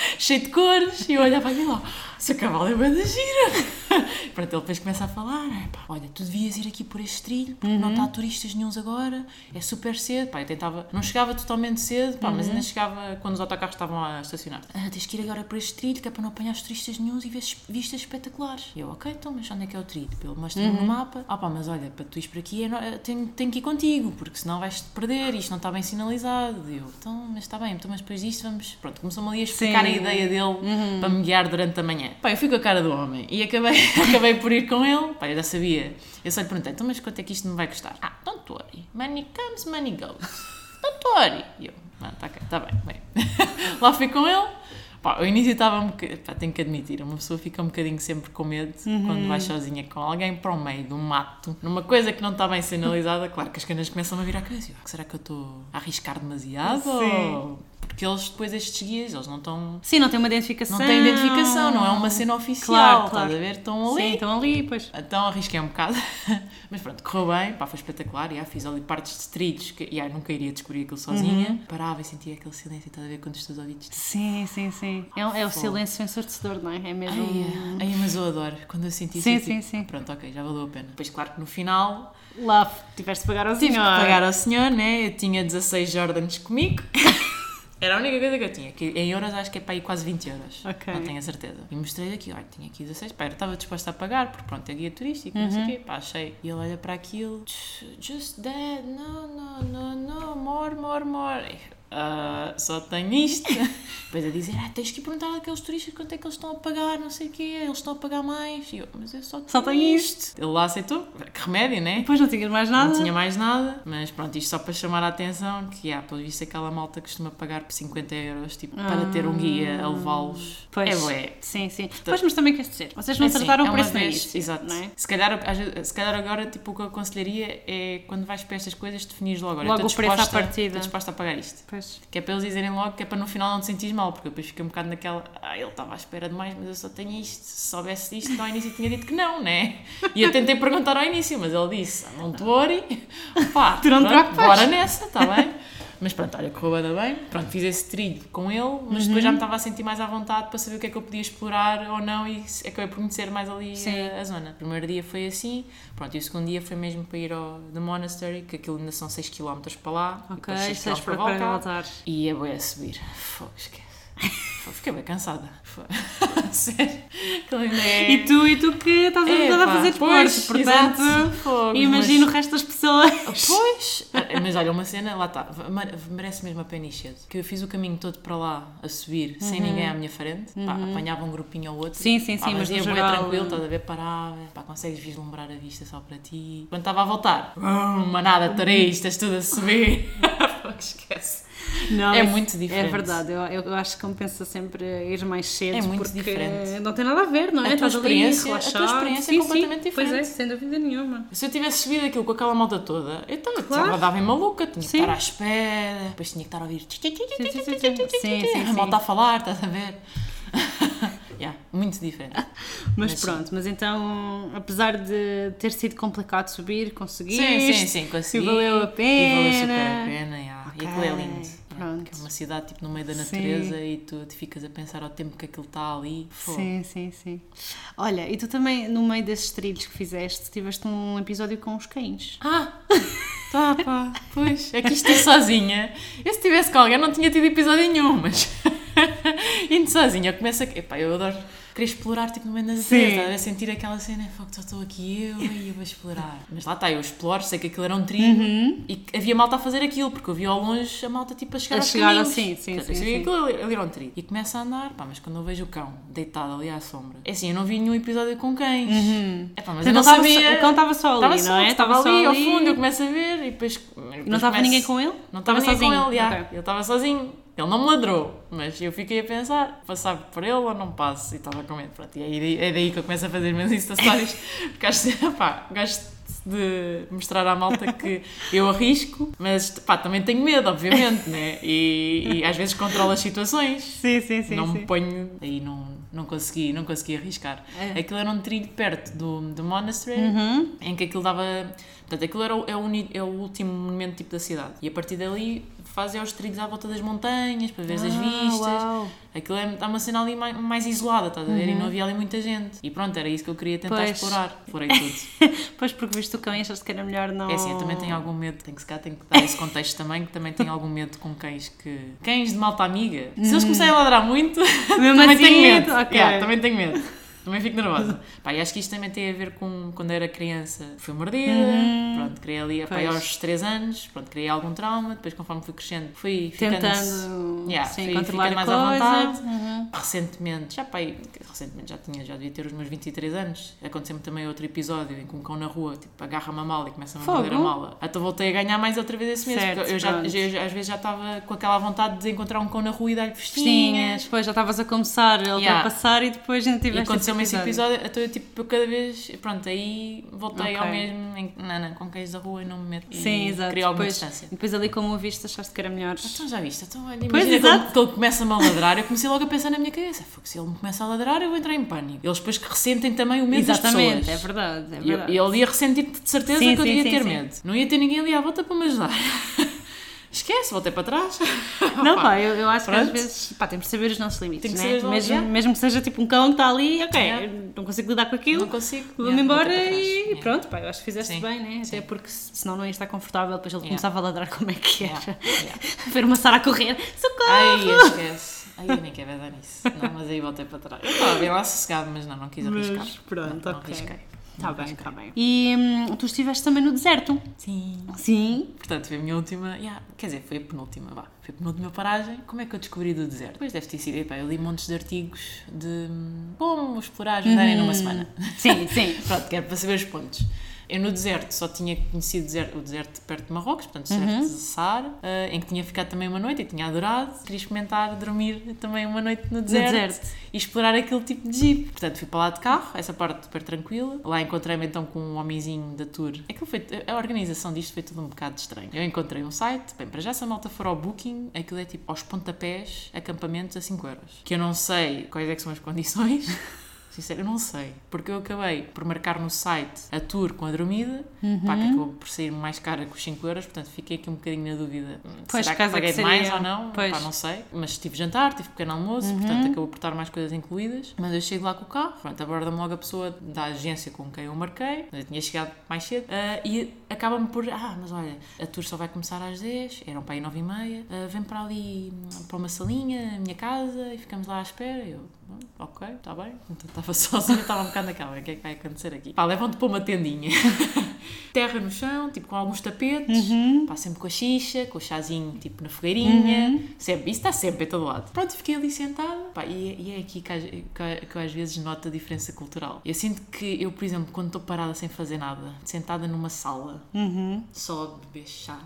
cheio de cores, e eu olhava para lá, seu cavalo é bem da gira. Pronto, ele depois começa a falar, "É, pá, olha, tu devias ir aqui por este trilho, porque não está turistas nenhums agora, é super cedo, pá, eu tentava, não chegava totalmente cedo, pá, mas ainda chegava quando os autocarros estavam a estacionar. Ah, tens que ir agora por este trilho, que é para não apanhar os turistas nenhums e ver vistas espetaculares. E eu, ok, então, mas onde é que é o trilho? Ele mostra-me no mapa, ah pá, mas olha, para tu ires por aqui, é no- eh, tenho, tenho que ir contigo, porque senão vais-te perder, isto não está bem sinalizado. E eu, então, mas está bem, então, mas depois disto vamos, pronto, começou-me ali a explicar. A ideia dele para me guiar durante a manhã. Pá, eu fui com a cara do homem e acabei, acabei por ir com ele, pá, eu já sabia. Eu só lhe perguntei, então, mas quanto é que isto me vai custar? Ah, don't worry, money comes, money goes. Don't worry. E eu, ah, tá, tá bem, bem. Lá fui com ele. Pá, ao início estava um bocadinho, pá, tenho que admitir, uma pessoa fica um bocadinho sempre com medo quando vai sozinha com alguém para o meio de um mato, numa coisa que não está bem sinalizada. Claro que as canas começam a vir à cabeça. Eu, "Ah, Será que eu estou a arriscar demasiado? Sim. Ou- Porque eles, depois, estes guias, eles não estão. Sim, não tem uma identificação. Não têm identificação, não é uma cena oficial. Claro, Estás claro. a ver? Estão ali. Sim, estão ali, pois. Então arrisquei um bocado, mas pronto, correu bem, pá, foi espetacular. Já, fiz ali partes de trilhos que já, nunca iria descobrir aquilo sozinha. Uhum. Parava e sentia aquele silêncio, estás a ver quando os teus ouvidos. Sim, sim, sim. É, o- é o silêncio ensurdecedor, não é? É mesmo. Ai, ai, mas eu adoro quando eu senti Sim, isso. sim, tipo, sim. Pronto, ok, já valeu a pena. Depois, claro que no final Lá tiveste de pagar ao tive senhor. que pagar ao senhor, né? Eu tinha 16 Jordans comigo. Era a única coisa que eu tinha. Que em euros acho que é para aí quase 20 euros. Ok. Não tenho a certeza. E mostrei aqui, olha, tinha aqui 16. Pá, eu estava disposta a pagar, porque pronto, é guia turístico, não Uhum. sei o quê. Pá, achei. E ele olha para aquilo. Just that, no, no, no, no, more, more, more. Ah, só tenho isto. Depois a dizer, ah, tens que perguntar àqueles turistas quanto é que eles estão a pagar, não sei o quê, eles estão a pagar mais. E eu, mas eu só tenho, Só tenho isto. Ele lá aceitou. Que remédio, né? Depois não tinhas mais nada. Não tinha mais nada, mas pronto, isto só para chamar a atenção que, há, pelo visto, aquela malta costuma pagar por 50 euros, tipo, para ter um guia a levá-los. Pois. É bué. Sim, sim. Pois, mas também quer dizer, vocês não É assim, trataram é por uma esse no vez- início, Exato. não é? Se, calhar, se calhar agora, tipo, o que eu aconselharia é quando vais para estas coisas, definires logo. Olha, Logo estou o preço à disposta- partida. Estou disposta a pagar isto. Pois. Que é para eles dizerem logo, que é para no final não te sentires mal, porque eu depois fiquei um bocado naquela. Ah, ele estava à espera de mais, mas eu só tenho isto. Se soubesse isto, no início tinha dito que não, né? E eu tentei perguntar ao início, mas ele disse: "Ah, Não te worry, pá, Tu não pronto, preocupes." bora nessa, está bem? Mas pronto, olha, correu bem, bem. Pronto, fiz esse trilho com ele, mas depois Uhum. já me estava a sentir mais à vontade para saber o que é que eu podia explorar ou não e acabei por conhecer mais ali a, a zona. O primeiro dia foi assim, pronto, e o segundo dia foi mesmo para ir ao The Monastery, que aquilo ainda são 6 km para lá. Ok, depois seis estás km para, para voltar. voltar. E é bem a subir. Fogo, esquece. Fiquei bem cansada. Foi. Sério. É... E tu, e tu que estás habituada a fazer pois, desporto, portanto. Fogo, imagino mas- o resto das pessoas. Pois, Ah, mas olha, uma cena, lá está, mere- merece mesmo a pena cedo. Que eu fiz o caminho todo para lá a subir, sem ninguém à minha frente, pá, apanhava um grupinho ou outro. Sim, sim, Pá, sim, mas no ia bué geral, tranquilo, estás a ver, parava, pá, consegues vislumbrar a vista só para ti. Quando estava a voltar, hum, manada de tareistas, tudo a subir. Esquece. Não, É muito diferente. É verdade, eu, eu acho que compensa sempre ir mais cedo. É muito porque diferente. Não tem nada a ver, não é? A tua Estás ali experiência- a tua experiência é Sim, completamente sim, Pois é, diferente. sem dúvida nenhuma. Se eu tivesse subido aquilo com aquela malta toda, eu estava Claro. dava em maluca, tinha que Sim. estar à espera, depois tinha que estar a ouvir Sim, sim, sim, sim. Sim, sim, a sim. malta a falar, estás a ver? yeah, muito diferente. Mas, Mas sim. pronto, mas então, apesar de ter sido complicado subir, consegui. Sim, sim, sim, consegui. E valeu a pena. E valeu super a pena, yeah. Ok, e aquilo é lindo. yeah, pronto. é uma cidade tipo no meio da Sim. natureza e tu te ficas a pensar ao tempo que aquilo está ali. Fogo. Sim, sim, sim. Olha, e tu também, no meio desses trilhos que fizeste, tiveste um episódio com os cães. Ah, tá pá, pois, é que isto é sozinha. Eu se tivesse com alguém não tinha tido episódio nenhum, mas indo sozinha, eu começo a. Epá, eu adoro querer explorar tipo no meio da natureza, a sentir aquela cena, só estou aqui eu e eu vou explorar. Mas lá está, eu exploro, sei que aquilo era um trilho e que havia malta a fazer aquilo, porque eu vi ao longe a malta tipo a chegar A aos chegar caminhos. assim, sim, Portanto, sim, eu sabia sim. aquilo ali, ali era um trilho. E começa a andar, pá, mas quando eu vejo o cão deitado ali à sombra, é assim, eu não vi nenhum episódio com cães. Epá, mas eu não sabia. só- o cão estava só ali, Estava não solto, é? Estava só ali ao ali. fundo, eu começo a ver e depois. E não estava ninguém com ele? Não estava ninguém sozinho? com ele, já. Ok. Ele estava sozinho. Ele não me ladrou, mas eu fiquei a pensar, passar por ele ou não passo? E estava com medo. Pronto, e é daí, é daí que eu começo a fazer meus Insta Stories, porque acho, pá, gosto de mostrar à malta que eu arrisco, mas pá, também tenho medo, obviamente, né? E, e às vezes controlo as situações Sim, sim, sim. não sim. me ponho aí não, não consegui não consegui arriscar É. aquilo era um trilho perto do, do monastery Uhum. em que aquilo dava portanto aquilo era o, é, o, é o último monumento tipo da cidade e a partir dali fazem os trilhos à volta das montanhas para ver as Ah, vistas uau. aquilo é uma cena ali mais, mais isolada estás a ver e não havia ali muita gente e pronto era isso que eu queria tentar Pois. explorar explorei tudo Pois porque viste o cão e achaste que era melhor não. é assim, eu também tenho algum medo, tenho que, se calhar, tenho que dar esse contexto também, que também tenho algum medo com cães que. Cães de malta amiga. Se eles começarem a ladrar muito, também assim, tenho medo. ok. Yeah, também tenho medo. Também fico nervosa. Pá, e acho que isto também tem a ver com quando era criança. Fui mordida, pronto, criei ali, Uhum. Pois. aos 3 anos, pronto, criei algum trauma, depois conforme fui crescendo, fui. Tentando Yeah, sim, fui controlar mais à coisa. vontade. Uhum. Recentemente, já recentemente já tinha, já devia ter os meus 23 anos. Aconteceu-me também outro episódio em que um cão na rua, tipo, agarra-me a mala e começa-me a morder a mala. Então voltei a ganhar mais outra vez esse mês. Certo, eu já, já- às vezes já estava com aquela vontade de encontrar um cão na rua e dar-lhe Festinhas, festinhas. depois já estavas a começar, ele Yeah. a passar e depois ainda tiveste aconteceu-me esse episódio, então eu tipo, cada vez, pronto, aí voltei ao Ok. mesmo, em, não, não, com cães da rua e não me meto. Sim, exato. Criei alguma depois, distância. depois ali como o viste achaste que era melhor. Então já viste, então olha, Pois, imagina exato. quando, quando começa-me a ladrar, eu comecei logo a pensar na minha cabeça, "Fogo, se ele me começa a ladrar, eu vou entrar em pânico. Eles depois que ressentem também o medo das Exatamente, pessoas. é verdade, é verdade. e ele ia ressentir de certeza Sim, que eu sim, ia sim, ter medo. Não ia ter ninguém ali à volta para me ajudar. Esquece, voltei para trás. Não, pá, eu, eu acho que às Pronto. vezes pá, temos de saber os nossos limites, né? mesmo, yeah. mesmo que seja tipo um cão que está ali, ok, Yeah. não consigo lidar com aquilo, Não consigo. vou-me Yeah, embora e pronto, pá, eu acho que fizeste Sim. bem, né? Até Sim. porque se- senão não ia estar confortável, depois ele começava a ladrar como é que era. Ver uma Sara a correr, socorro! Ai, esquece. Ai, eu nem quero dar nisso. Não, mas aí voltei para trás. Eu estava bem lá sossegado, mas não, não quis arriscar. Mas pronto, não, não ok. arrisquei. Está bem, está bem. E hum, tu estiveste também no deserto? Sim. Sim. Portanto, foi a minha última, yeah, quer dizer, foi a penúltima, vá. Foi a penúltima paragem. Como é que eu descobri do deserto? Depois deve ter sido, epá, eu li montes de artigos de hum, como explorar, andarem numa semana. Sim, sim. Pronto, que era para saber os pontos. Eu no deserto só tinha conhecido o deserto, o deserto perto de Marrocos, portanto, o deserto de Saara, eh, em que tinha ficado também uma noite e tinha adorado. Queria experimentar dormir também uma noite no deserto, deserto. e explorar aquele tipo de jeep. Portanto, fui para lá de carro, essa parte super tranquila. Lá encontrei-me então com um homenzinho da tour. Aquilo foi, a organização disto foi tudo um bocado estranho. Eu encontrei um site, bem, para já se a malta for ao Booking, aquilo é tipo aos pontapés, acampamentos a 5 euros. Que eu não sei quais é que são as condições. Sincero, eu não sei. Porque eu acabei por marcar no site a tour com a dormida, Uhum. pá, que acabou por sair mais cara que os 5 euros, portanto fiquei aqui um bocadinho na dúvida. Hum, Pois, Será que que paguei seria- mais ou não? Pois. Uhum. Pá, não sei. Mas tive jantar, tive pequeno almoço, portanto acabou por estar mais coisas incluídas. Mas eu chego lá com o carro, pronto, aborda-me logo a pessoa da agência com quem eu marquei, eu tinha chegado mais cedo, ah, e acaba-me por, ah, mas olha, a tour só vai começar às 10, eram para aí 9 e meia, ah, vem para ali, hum, para uma salinha, a minha casa, e ficamos lá à espera. Eu, "Bom, ok, está bem. Então estava sozinha, estava um bocado naquela, o que é que vai acontecer aqui? Pá, levam-te para uma tendinha. Terra no chão, tipo com alguns tapetes, pá, sempre com a xixa, com o chazinho, tipo na fogueirinha, sempre, isso está sempre em todo lado. Pronto, fiquei ali sentada, pá, e, e é aqui que, às- que, que eu às vezes noto a diferença cultural. Eu sinto que eu, por exemplo, quando estou parada sem fazer nada, sentada numa sala, Uhum. só a beber chá,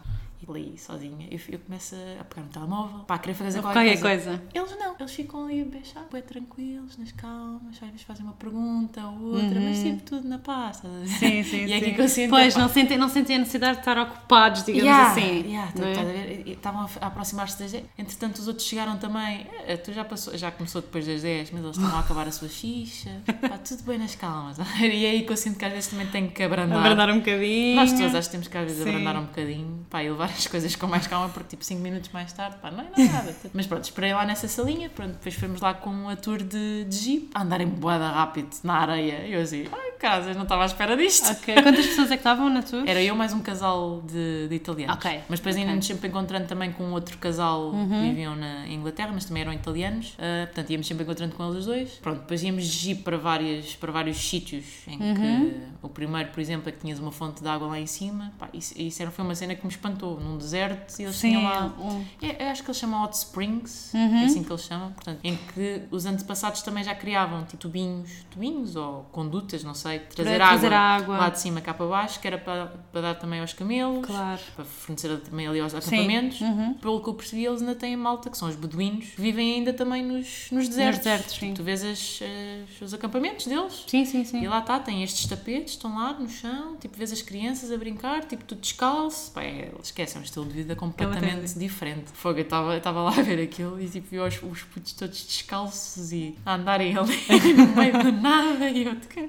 e ali sozinha, eu, eu começo a pegar no telemóvel, pá, a querer fazer Qualquer qualquer coisa. eles não, eles ficam ali a beijar, bem tranquilos, nas calmas, às vezes fazem uma pergunta ou outra, mas sempre tudo na paz. Uhum. Sim, sim, E é sim. aqui que eu sinto. Pois, não sentem, não sentem a necessidade de estar ocupados, digamos yeah, assim. yeah, não é? Estavam a aproximar-se das 10. Entretanto, os outros chegaram também. Eh, Tu já, passou, já começou depois das 10, mas eles estavam a acabar a sua xixa. Pá, tudo bem nas calmas. E é aí que eu sinto que às vezes também tenho que abrandar. Abrandar um bocadinho. Nós todos acho que temos que às vezes Sim. abrandar um bocadinho pá, e levar as coisas com mais calma, porque tipo 5 minutos mais tarde, pá, não é nada. Mas pronto, esperei lá nessa salinha, pronto, depois fomos lá com a tour de, de jeep, a andarem boada rápido na areia. E eu assim, ai casa, eu não estava à espera disto. Ok. Quantas pessoas é que estavam na tour? Era eu mais um casal de, de italianos. Ok, Mas depois ainda ok. nos sempre encontrando também com outro casal que viviam na Inglaterra, mas também eram italianos. Ah, portanto, íamos sempre encontrando com eles dois. Pronto, depois íamos de jeep para, várias, para vários sítios em que o primeiro, por exemplo, é que tinhas uma fonte de água lá em cima. Pá, isso, isso era, foi uma cena que me espantou. Num deserto, e eles Sim, tinham lá. um- É, eu acho que eles chamam Hot Springs, é assim que eles chamam, portanto, em que os antepassados também já criavam tipo tubinhos, tubinhos ou condutas, não sei, de trazer, Para água, trazer água. lá de cima cá para baixo, que era para, para dar também aos camelos, Claro. para fornecer também ali aos acampamentos. Uhum. Pelo que eu percebi, eles ainda têm malta, que são os beduínos, que vivem ainda também nos, nos desertos. desertos, sim. Tu vês as, as- os acampamentos deles. Sim, sim, sim. E lá está, tem estes tapetes, estão lá no chão, tipo, vês as crianças a brincar, tipo, tudo descalço. Pá, é, esquece, é um estilo de vida completamente Completamente. diferente. Fogo, eu estava lá a ver aquilo e tipo, vi os, os putos todos descalços e a andarem ali no meio do nada e eu, "Que-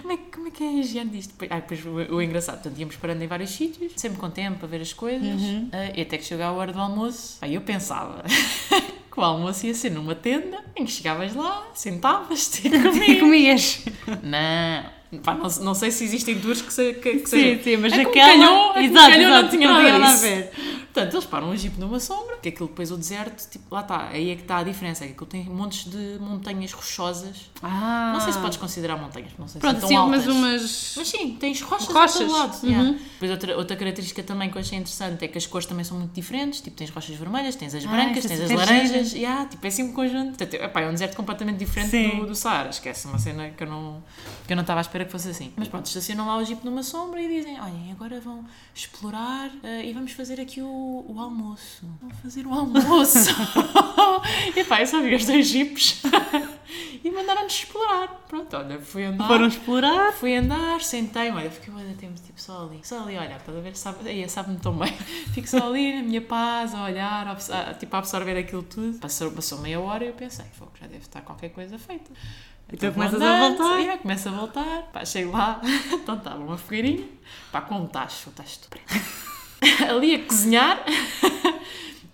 como é, que- como é que é a higiene disto? Ah, depois o, o engraçado, portanto, íamos parando em vários sítios, sempre com tempo para ver as coisas, Uhum. ah, e até que chegou a hora do almoço, aí eu pensava. Que o almoço ia ser numa tenda em que chegavas lá, sentavas-te e E comias. comias. Não, pá, não, não sei se existem tours que, se, que, que Sim, sim, mas é aquela. Calhou, é exato, calhou, exato, não tinha nada, a disso. ver. Portanto, eles param um jeep numa sombra, que aquilo depois o deserto, tipo, lá está, aí é que está a diferença, é que aquilo tem montes de montanhas rochosas. Ah. Não sei se podes considerar montanhas, não sei Pronto, se são sim, tão mas altas. umas. Mas sim, tens rochas, Rochas, a todo lado. uhum. yeah. Depois outra, outra característica também que eu achei interessante é que as cores também são muito diferentes. Tipo, tens rochas vermelhas, tens as Ah, brancas, é tens as laranjas. Yeah, tipo, é assim um conjunto. Portanto, epá, é um deserto completamente diferente Sim. do, do Saara. Esquece, uma cena que eu não que eu não estava à espera que fosse assim. Mas pronto, estacionam lá o jeep numa sombra e dizem, olhem, agora vão explorar eh, e vamos fazer aqui o, o almoço. Vão fazer o almoço. e pá, eu só vi os dois jeeps e mandaram-nos explorar. Pronto, olha, fui andar. Foram explorar. Fui andar, sentei-me, olha, fiquei muito tempo tipo só ali, só ali a olhar, para ver se sabe, sabe-me tão bem. Fico só ali na minha paz, a olhar, a, tipo a absorver aquilo tudo. Passou, passou meia hora e eu pensei, já deve estar qualquer coisa feita. Então começas a voltar. yeah, começo a voltar, pá, chego lá, então estava uma fogueirinha, pá, com um tacho, um tacho de preto. ali a cozinhar.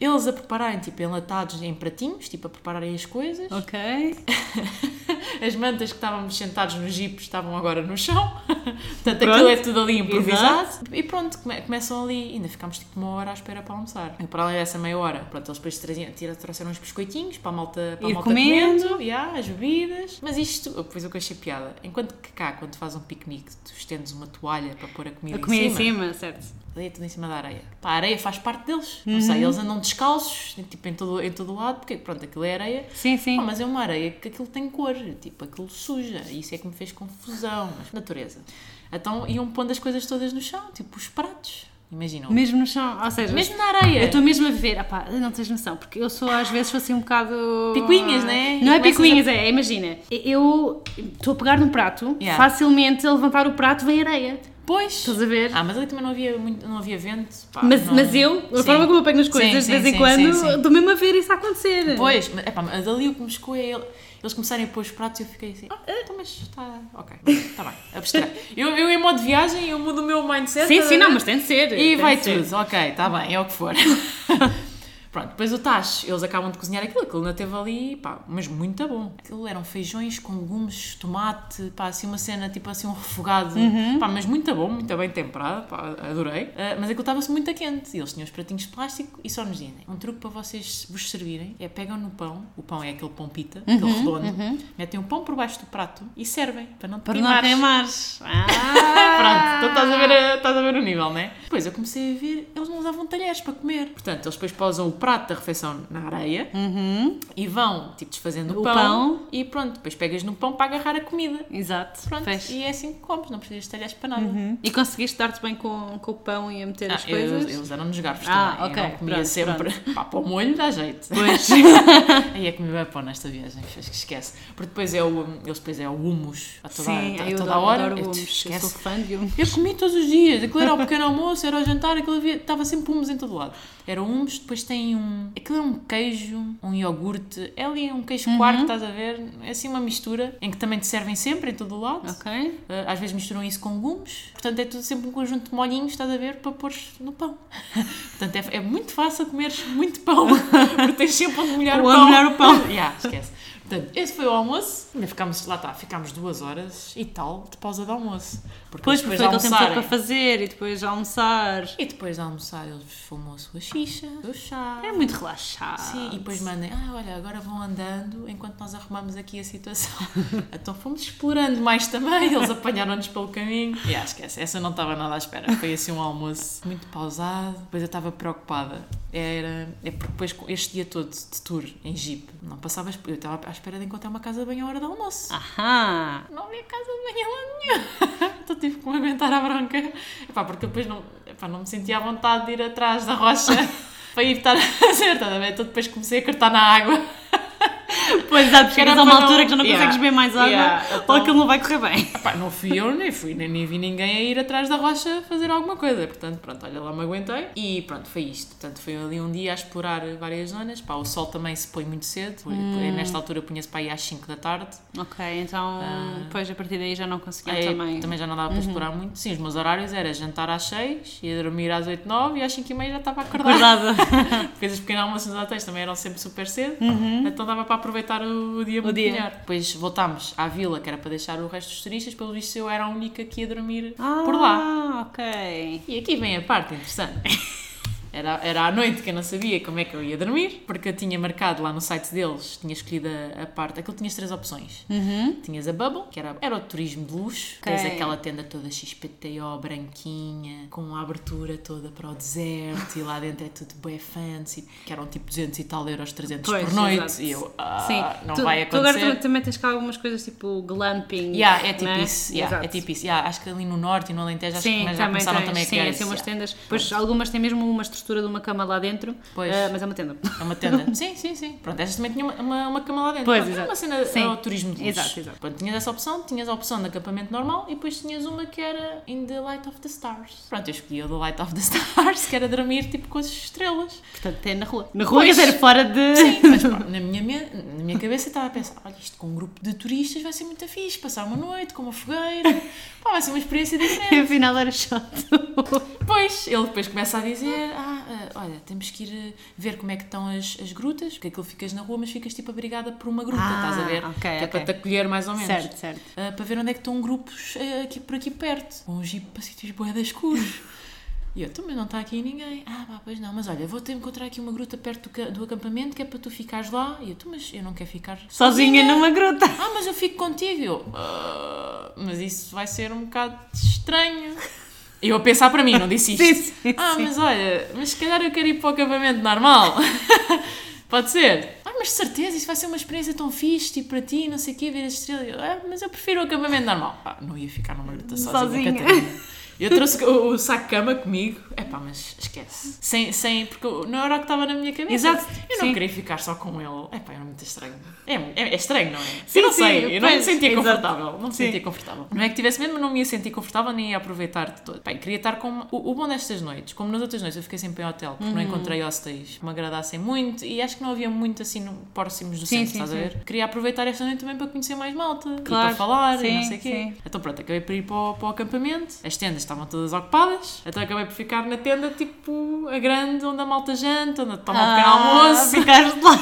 Eles a prepararem, tipo, enlatados em pratinhos, tipo, a prepararem as coisas. Ok. As mantas que estávamos sentados no jeep estavam agora no chão. Portanto, Pronto. aquilo é tudo ali improvisado. E pronto, come- começam ali. Ainda ficámos tipo uma hora à espera para almoçar. E para além dessa meia hora, pronto, eles depois traziam, trouxeram uns biscoitinhos para a malta, para a Ir malta comendo. comendo, yeah, as bebidas. Mas isto, depois o que achei piada, enquanto que cá, quando faz um piquenique, tu estendes uma toalha para pôr a comida A comida em em cima. cima, certo. Tudo em cima da areia. Pá, a areia faz parte deles. Uhum. Não sei, eles andam descalços, tipo, em todo, em todo lado, porque pronto, aquilo é areia. Sim, sim. Ah, mas é uma areia que aquilo tem cor, tipo, aquilo suja. E isso é que me fez confusão. Mas natureza. Então iam pondo as coisas todas no chão, tipo os pratos. Imaginam. Mesmo no chão, ou seja, Mesmo na areia. eu estou mesmo a ver, opá, não tens noção, porque eu sou às vezes assim um bocado. Picuinhas, né? Não é picuinhas, é, imagina, eu estou a pegar num prato, Yeah. facilmente a levantar o prato vem areia. Pois. Estás a ver? Ah, mas ali também não havia, muito, não havia vento. pá, Mas, não- mas eu, a Sim. forma como eu pego nas coisas, Sim, de vez em quando, estou mesmo a ver isso a acontecer. Pois, mas, epá, mas dali o que me chocou é ele- eles começarem a pôr os pratos e eu fiquei assim, ah, então, mas está, ok, está bem, abstrai. eu, eu em modo de viagem, eu mudo o meu mindset. Sim, sim, não, mas tem de ser. E vai de ser. tudo, ok, está bem, é o que for. Pronto, depois o tacho, eles acabam de cozinhar aquilo, aquilo ainda teve ali, pá, mas muito bom. Aquilo eram feijões com legumes, tomate, pá, assim uma cena, tipo assim um refogado, Uhum. pá, mas muito bom, muito bem temperado, pá, adorei. Ah, mas aquilo estava-se muito quente e eles tinham os pratinhos de plástico e só nos dizem, um truque para vocês vos servirem é pegam no pão, o pão é aquele pão pita, Uhum, aquele redondo, metem o pão por baixo do prato e servem, para não te Para não queimares. queimares. Pronto, Ah. então estás a, ver, a- estás a ver o nível, não é? Depois eu comecei a ver, eles não usavam talheres para comer. Portanto, eles depois posam o prato da refeição na areia e vão, tipo, desfazendo o, Uhum. O pão, pão. E pronto, depois pegas no pão para agarrar a comida. Exato. Pronto, e é assim que comes, não precisas de talheres para nada. E conseguiste dar-te bem com, com o pão e a meter Ah, as coisas? eles, eles eram-nos garfos Ah, também. ok, Eu não comia pronto, sempre. Pá, para o molho dá jeito. Pois. Aí é que me vai pôr nesta viagem, acho que esquece. Porque depois é o, eles depois é o hummus a toda, Sim, a, eu toda adoro, a hora. adoro Eu- hummus. Eu esquece. sou fã de hummus. Eu comi todos os dias. Aquilo era o pequeno almoço, era o jantar, aquilo havia, estava sempre hummus em todo lado. Era hummus, depois tem um. Aquilo é um queijo, um iogurte. É ali um queijo quarto, estás a ver? É assim uma mistura em que também te servem sempre em todo o lado. Ok. Uh, Às vezes misturam isso com legumes, portanto é tudo sempre um conjunto de molhinhos, estás a ver, para pôr no pão. portanto é, é muito fácil comeres muito pão, porque tens sempre onde molhar o pão. molhar o pão. yeah, esquece. Portanto, esse foi o almoço, ainda ficámos, lá está, ficámos duas horas e tal de pausa de almoço. Porque Depois, eles porque foi aquele tempo para fazer e depois almoçar. E depois de almoçar eles fumam a sua xixa, o chá. É muito relaxado. Sim, e depois mandem, ah, olha, agora vão andando enquanto nós arrumamos aqui a situação. então fomos explorando mais também, eles apanharam-nos pelo caminho. E ah, esquece, essa eu não estava nada à espera. Foi assim um almoço muito pausado, depois eu estava preocupada. Era, é porque depois com este dia todo de tour em Jeep, não passava, eu estava espera de encontrar uma casa de banho à hora do almoço. Aham. Não havia casa de banho lá nenhum. Então tive que me aguentar à bronca. Epá, porque depois não, epá, não me sentia à vontade de ir atrás da rocha para ir estar a fazer, a ver? Então depois comecei a cortar na água. Pois já chegas era a uma altura que já não Yeah. consegues beber mais água Yeah, ou então- aquilo não vai correr bem. Epá, não fui eu, nem fui, nem, nem vi ninguém a ir atrás da rocha fazer alguma coisa. Portanto, pronto, olha lá, me aguentei. E pronto, foi isto. Portanto, foi ali um dia a explorar várias zonas. Pá, o sol também se põe muito cedo. Hum. Nesta altura punha-se para aí às 5 da tarde. Ok, então depois a partir daí já não conseguia Aí também. já não dava para explorar muito. Sim, os meus horários era jantar às 6, ia dormir às 8, 9 e às 5 e meia já estava acordada. Acordada. Porque os pequenos almoços nos hotéis também eram sempre super cedo, então dava para aproveitar o, dia muito dia. melhor. Depois voltámos à vila, que era para deixar o resto dos turistas, pelo visto eu era a única que ia dormir por lá. Ah, ok. E aqui vem a parte interessante. Era, era à noite que eu não sabia como é que eu ia dormir, porque eu tinha marcado lá no site deles, tinha escolhido a, a parte, aquilo tinhas três opções. Tinhas a Bubble, que era, era o turismo de luxo, Ok. tens aquela tenda toda XPTO, branquinha, com a abertura toda para o deserto, e lá dentro é tudo bem fancy, que eram tipo 200 e tal euros, 300 Pois, por noite, exato. e eu, ah, Sim, não tu, vai tu agora acontecer. também, tens cá algumas coisas tipo glamping. Yeah, é tipo né? isso, yeah, é tipo isso. Yeah, acho que ali no norte e no Alentejo acho Sim, que já também começaram tens, também a sim, criar assim isso. umas tendas. Pois algumas têm mesmo uma estrutura de uma cama lá dentro, Pois. ah, mas é uma tenda. É uma tenda. sim, sim, sim. Pronto, estas também tinham uma, uma, uma cama lá dentro. Pois, Pronto, é exato. uma cena Sim. ao turismo de luxo. Exato, exato. Pronto, tinhas essa opção, tinhas a opção de acampamento normal e depois tinhas uma que era in the light of the stars. Pronto, eu escolhi o the light of the stars, que era dormir tipo com as estrelas. Portanto, é na rua. Na rua, quer Pois. dizer, fora de. Sim, mas na minha, me- na minha cabeça estava a pensar, olha, isto com um grupo de turistas vai ser muito fixe, passar uma noite com uma fogueira, pá, vai ser uma experiência diferente. Afinal era chato. Pois, ele depois começa a dizer: Ah, ah, olha, temos que ir eh, ver como é que estão as, as grutas, porque aquilo ficas na rua, mas ficas tipo abrigada por uma gruta, Ah, estás a ver? ok, que é ok. para te acolher mais ou menos. Certo, certo. Ah, para ver onde é que estão grupos eh, aqui, por aqui perto. Com um jeep para sítios boedas escuros. E eu, também não está aqui ninguém. Ah, pá, pois não, mas olha, vou-te encontrar aqui uma gruta perto do, do acampamento que é para tu ficares lá. E eu, "Tu, mas eu não quero ficar Sozinha numa gruta. ah, mas eu fico contigo. Eu, "Ah, mas isso vai ser um bocado estranho. Eu a pensar para mim, não disse isto. Sim, sim, ah, sim. mas olha, mas se calhar eu quero ir para o acampamento normal. Pode ser? Ah, mas de certeza, isso vai ser uma experiência tão fixe, tipo para ti, não sei o quê, ver as estrelas. Ah, mas eu prefiro o acampamento normal. Ah, não ia ficar numa gruta sozinha. Sozinha. Eu trouxe o, o saco de cama comigo. É pá, mas esquece. Sem, sem, porque não era o que estava na minha cabeça. Exato, Eu não sim. queria ficar só com ele. É pá, era muito estranho. É, é, é estranho, não é? Sim, eu não sim, sei, eu não me sentia exato. confortável. Não me Sim. sentia confortável. Não é que tivesse mas não me ia sentir confortável nem ia aproveitar de todo. Bem, queria estar com. O, o bom destas noites, como nas outras noites, eu fiquei sempre em hotel porque Uhum. não encontrei hostéis que me agradassem muito e acho que não havia muito assim no, próximos do Sim, centro, estás a ver? Queria aproveitar esta noite também para conhecer mais malta e Claro, para falar e não sei o quê. Então pronto, acabei por ir para o, para o acampamento, as tendas estavam todas ocupadas, então acabei por ficar na tenda tipo a grande, onde a malta janta, onde toma um pequeno almoço. Ah, Ficaste lá.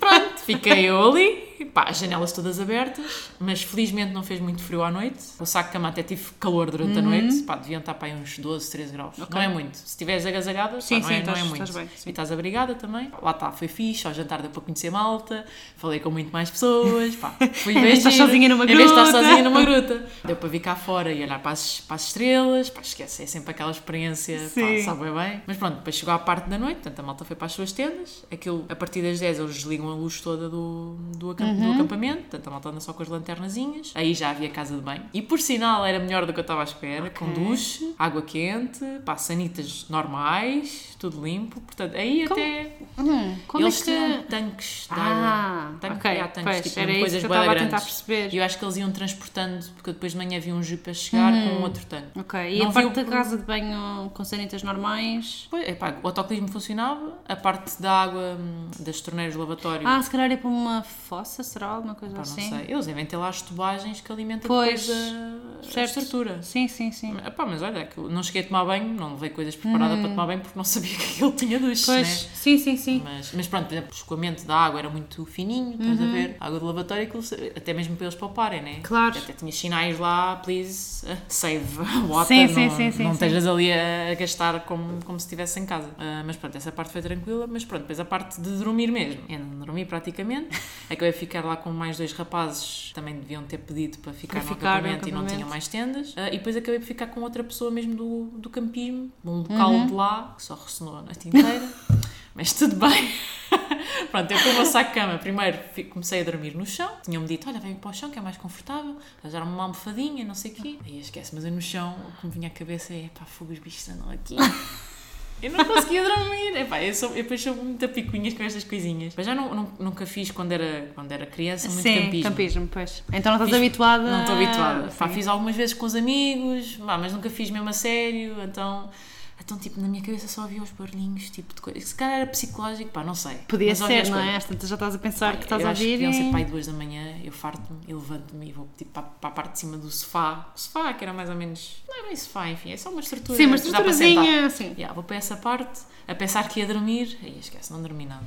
Pronto, fiquei eu ali, pá, as janelas todas abertas, mas felizmente não fez muito frio à noite. O saco de cama até tive calor durante a noite, pá, deviam estar para aí uns 12, 13 graus. Uhum. Ok. Não é muito. Se estiveres agasalhada, Sim, pá, não, sim, é, não é estás- muito. estás bem. E estás abrigada também. Lá está, foi fixe, ao jantar deu para conhecer malta, falei com muito mais pessoas, pá, fui Em bem vez de estar giro. sozinha numa Em vez de estar gruta. sozinha numa gruta. Deu para vir cá fora e olhar para as, para as estrelas, pá, esquece, é sempre aquela experiência, pá, sabe bem. Mas pronto, depois chegou à parte da noite, portanto a malta foi para as suas tendas, aquilo, a partir das 10 eles desligam a luz toda do, do, acamp- Uhum. do acampamento, portanto a malta anda só com as lanternazinhas, aí já havia casa de banho. E por sinal era melhor do que eu estava à espera, com duche, água quente, pá, sanitas normais, tudo limpo, portanto aí até... Hum, como eles é que... tinham tanques de água. Ah, Tanque- ok. há tanques, pois, tipo, era coisas isso que eu estava a tentar perceber. E eu acho que eles iam transportando, porque depois de manhã havia um jipe a chegar com outro tanque. Ok, e Não a parte da casa de banho com sanitas normais? Pois, epá, o autoclismo funcionava, a parte da água hum, das torneiras do lavatório, Ah, se calhar é para uma fossa, será? Alguma coisa pá, não assim? sei. Eles devem ter lá as tubagens que alimentam Pois, depois a, a estrutura. Sim, sim, sim. Epá, mas olha, é que não cheguei a tomar banho, não levei coisas preparadas para tomar banho porque não sabia que ele tinha duche, Hum. Pois, né? sim, sim, sim. Mas, mas pronto, por exemplo, o escoamento da água era muito fininho, estás Uhum. a ver? A água do lavatório, até mesmo para eles pouparem, né? Claro. Até tinha sinais lá, please, uh, save water, Sim, não, sim, sim, sim, não sim. estejas ali a, gastar como, como se estivesse em casa. Ah, mas pronto, essa parte foi tranquila, mas pronto, depois a parte de dormir mesmo. Eu não dormi praticamente, acabei de ficar lá com mais dois rapazes, também deviam ter pedido para ficar, Para no, ficar no acampamento e não acampamento. tinham mais tendas. Ah, e depois acabei por ficar com outra pessoa mesmo do, do campismo, um local de lá, que só ressonou a noite inteira. Mas tudo bem. Pronto, eu com o meu saco de cama, primeiro comecei a dormir no chão. Tinham-me dito, olha, vem para o chão que é mais confortável. Arranjaram-me uma almofadinha, não sei o quê. Aí esquece, mas eu no chão, o que me vinha à cabeça é, pá, fogo, os bichos andam aqui. Eu não conseguia dormir. Epá, eu, sou, eu depois sou muito picuinhas com estas coisinhas. Mas já não, não- nunca fiz quando era, quando era criança muito sim, campismo. campismo, pois. Então não estás Fiz- habituada? Não estou habituada. Pá, fiz algumas vezes com os amigos, pá, mas nunca fiz mesmo a sério. Então, então, tipo, na minha cabeça só havia os barulhinhos, tipo de coisa. Se calhar era psicológico, pá, não sei. Podia Mas ser, não é? tantas já estás a pensar Pá, que estás eu a ouvir deviam ser pai duas da manhã, eu farto-me e levanto-me e vou tipo, para, para a parte de cima do sofá. O sofá, que era mais ou menos. Não é bem sofá, enfim, é só uma estrutura. Sim, uma estruturazinha, assim. Yeah, vou para essa parte, a pensar que ia dormir, aí esquece, não dormi nada.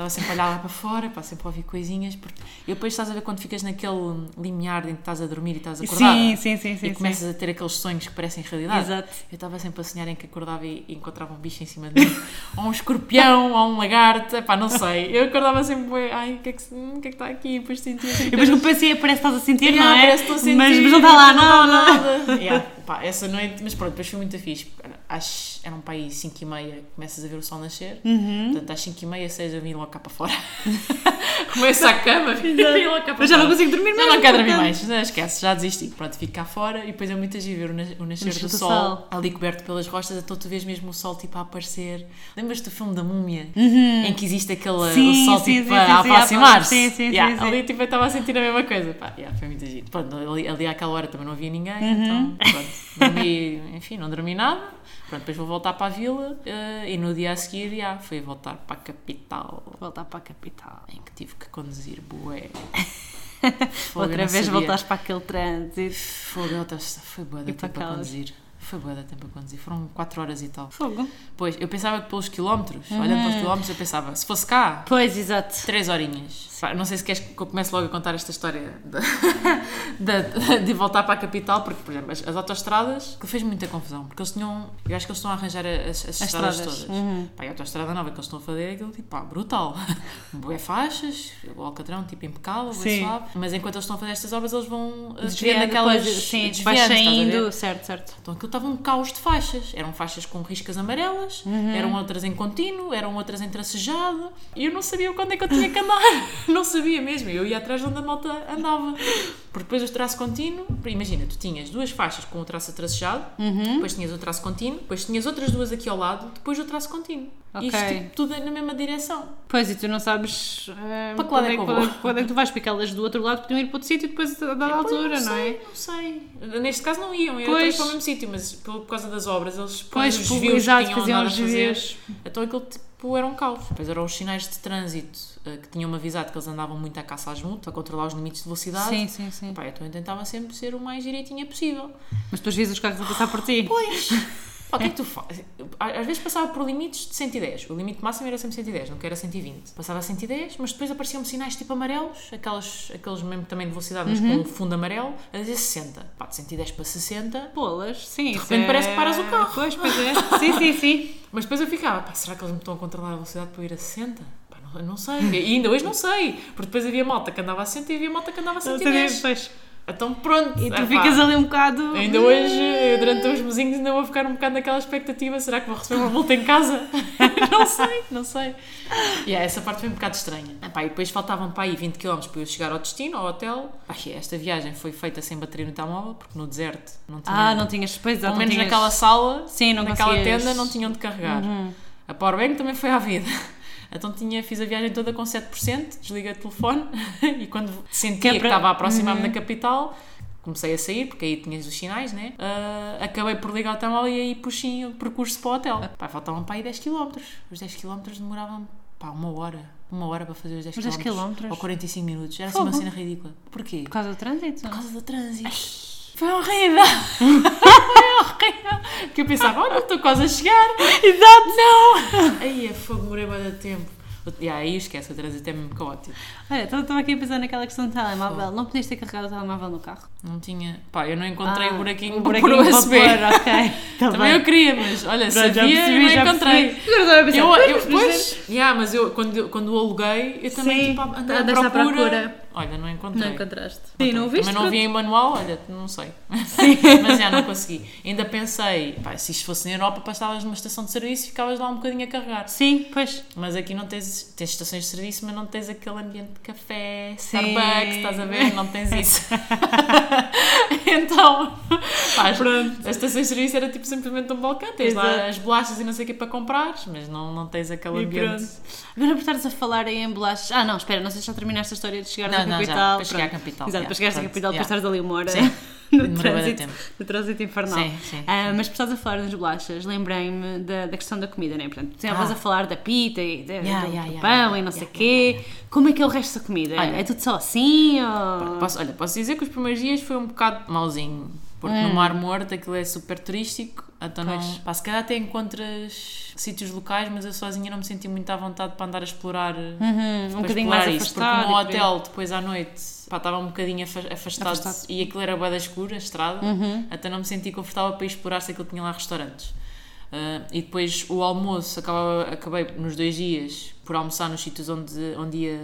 Estava sempre a olhar lá para fora, pá, sempre a ouvir coisinhas, porque e depois estás a ver quando ficas naquele limiar em que estás a dormir e estás acordada. Sim, sim, sim, sim. e começas a ter aqueles sonhos que parecem realidade. Exato. Eu estava sempre a sonhar em que acordava e e encontrava um bicho em cima de mim, ou um escorpião, ou um lagarto, pá, não sei. Eu acordava sempre, ai, o que é que, hum, que, é que está aqui? E depois sentia E depois quando pensei, parece que estás a sentir, não Yeah, é? parece que estou a sentir, mas, mas não está lá não está nada. Yeah, pá, essa noite, mas pronto, depois foi muito fixe. Às, eram para aí 5 e meia, começas a ver o sol nascer. Uhum. Portanto, às 5 e meia, 6 eu vim logo cá para fora. Começo à cama, vim logo cá para Mas já fora. não consigo dormir Não, mesmo. não quero dormir mais, não, esquece, já desisti. Pronto, fico cá fora e depois é muito agir ver o, nas- o nascer Nascer do do sol, sol. ali coberto pelas rochas, então tu vês mesmo o sol tipo a aparecer. Lembras-te do filme da Múmia? Em que existe aquele Uhum. Sim, o sol sim, tipo sim, a aproximar-se? sim, sim, Yeah, sim, sim. Ali tipo, eu estava a sentir a mesma coisa. Pá, yeah, foi muito agir. Pronto, ali, ali àquela hora também não havia ninguém, Uhum. então pronto, dormi, enfim, não dormi nada. Pronto, depois vou voltar para a vila eh, e no dia a seguir, yeah, fui voltar para a capital Voltar para a capital. em que tive que conduzir bué. Fogo, Outra vez sabia. voltaste para aquele trânsito. Fogo, outra- foi boa da para tempo a conduzir. Foi boa da tempo a conduzir. Foram 4 horas e tal. Fogo. Pois, eu pensava que pelos quilómetros, Uhum. olhando pelos quilómetros, eu pensava, se fosse cá, Pois, exato. 3 horinhas. Não sei se queres que eu comece logo a contar esta história de, de- de voltar para a capital, porque, por exemplo, as, as autostradas, que fez muita confusão, porque eles tinham, eu acho que eles estão a arranjar as, as estradas, estradas, todas. uhum. Pá, e a autostrada nova que eles estão a fazer é aquilo tipo, pá, brutal. Bué faixas, o alcatrão tipo impecável, Sim. suave, mas enquanto eles estão a fazer estas obras, eles vão uh, desviando aquelas depois, sim, desviando, saindo. Certo, certo. Então aquilo estava um caos de faixas. Eram faixas com riscas amarelas, Uhum. eram outras em contínuo, eram outras em tracejado. E eu não sabia quando é que eu tinha que andar. não sabia mesmo. Eu ia atrás de onde a malta andava. Porque depois o traço contínuo, imagina, tu tinhas duas faixas com o traço atracejado, depois tinhas o traço contínuo, depois tinhas outras duas aqui ao lado, depois o traço contínuo. Ok. Isto tipo, tudo na mesma direção. Pois, e tu não sabes eh, Para que lado é que eu vou? quando é que tu vais, porque elas do outro lado podiam ir para outro sítio e depois a dada Pois, altura, não, sei, é? Não sei. Neste caso não iam, iam para o mesmo sítio, mas por, por causa das obras, eles Pois, os desvios que tinham faziam os desvios. então aquilo tipo era um caos. Depois eram os sinais de trânsito eh, que tinham-me avisado que eles andavam muito à caça às multas, a controlar os limites de velocidade. Sim, sim, sim. Pá, então eu tentava sempre ser o mais direitinha possível. Mas depois vias os carros a passar por ti. Pois! O que é que tu fazes? Às vezes passava por limites de 110. O limite máximo era sempre 110, nunca era 120. Passava a 110, mas depois apareciam sinais tipo amarelos, aquelas, aqueles mesmo também de velocidade, mas Uhum. com fundo amarelo, a dizer 60. Pá, de 110 para 60. Bolas, sim. De repente parece que paras o carro. Pois, pois é. Sim, sim, sim. Mas depois eu ficava, pá, será que eles me estão a controlar a velocidade para eu ir a 60? Pá, não, eu não sei. E ainda hoje não sei. Porque depois havia malta que andava a 60 e havia malta que andava a 110. Pois. Então pronto. E tu ficas ali um bocado. Ainda hoje, durante uns mesinhos, ainda vou ficar um bocado naquela expectativa: será que vou receber uma multa em casa? não sei, não sei. E yeah, essa parte foi um bocado estranha. Epá, e depois faltavam para aí 20 km para eu chegar ao destino, ao hotel. E esta viagem foi feita sem bateria no telemóvel, porque no deserto não tinha. Ah, não tinhas. Pois, pelo menos tinhas... naquela sala, Sim, não naquela conseguias- tenda, não tinham de carregar. A powerbank também foi à vida. Então tinha, fiz a viagem toda com 7%, desliguei o telefone e quando sentia Que é estava a aproximar-me da capital, comecei a sair, porque aí tinhas os sinais, né? Ah, acabei por ligar o telemóvel e aí puxei o percurso para o hotel. Pá, faltavam para aí 10 km. Os 10 km demoravam pá, uma hora. Uma hora para fazer os 10 Os 10 km. Ou 45 minutos. Era assim uma cena ridícula. Porquê? Por causa do trânsito? Por causa do trânsito. Foi horrível! Foi horrível! Que eu pensava, olha, estou quase a chegar. Exato! Não! Aí é fogo, demorei de tempo. E aí esquece, o trânsito é mesmo caótico. Olha, então estava aqui a pensar naquela questão do telemóvel. Não podias ter carregado o telemóvel no carro? Não tinha. Pá, eu não encontrei Ah, o buraquinho, um para buraquinho pôr o para USB. ok. Tá Também eu queria, mas olha, Pronto, sabia percebi, não encontrei. percebi. Agora estava a pensar, Eu, eu, mas pois, yeah, mas eu, quando, eu- quando o aluguei, eu também Sim, tipo, andei à procura. procura. Olha, não encontrei. Não encontraste. Sim, não o viste? Também não vi em manual, olha, não sei. Mas já não consegui. Ainda pensei, pá, se isto fosse na Europa, passavas numa estação de serviço e ficavas lá um bocadinho a carregar. Sim, pois. Mas aqui não tens, tens estações de serviço, mas não tens aquele ambiente de café, Sim. Starbucks, estás a ver? Não tens isso. então, pá, as, as estações de serviço era tipo simplesmente um balcão, tens lá Exato. as bolachas e não sei o que para comprares, mas não, não tens aquele E ambiente. pronto. Agora por estares a falar em bolachas. Ah, não, espera, não sei se já terminaste a história de chegar Não, não, já, capital. para chegar à capital, Exato, já, para chegares à capital, já. para estares ali uma hora Sim. no, Demorou de trânsito, no trânsito infernal. Sim, sim. Ah, mas por estás a falar das bolachas, lembrei-me da, da questão da comida, né? Portanto, tu estavas Ah. a falar da pita e da- Yeah, do, yeah, do pão yeah, e não sei o quê. Como é que é o resto da comida? Olha. é tudo só assim ou... Posso, olha, posso dizer que os primeiros dias foi um bocado mauzinho, porque no Mar Morto aquilo é super turístico, então não, Hum. Pois. pá, se calhar até encontras sítios locais, mas eu sozinha não me senti muito à vontade para andar a explorar, Uhum, um bocadinho mais isso, afastado. porque no hotel depois à noite pá, estava um bocadinho afa- afastado, Afastado. e aquilo era bué da escura, a estrada, Uhum. até não me senti confortável para ir explorar se aquilo tinha lá restaurantes. Ah, e depois o almoço, acabava, acabei nos dois dias por almoçar nos sítios onde, onde ia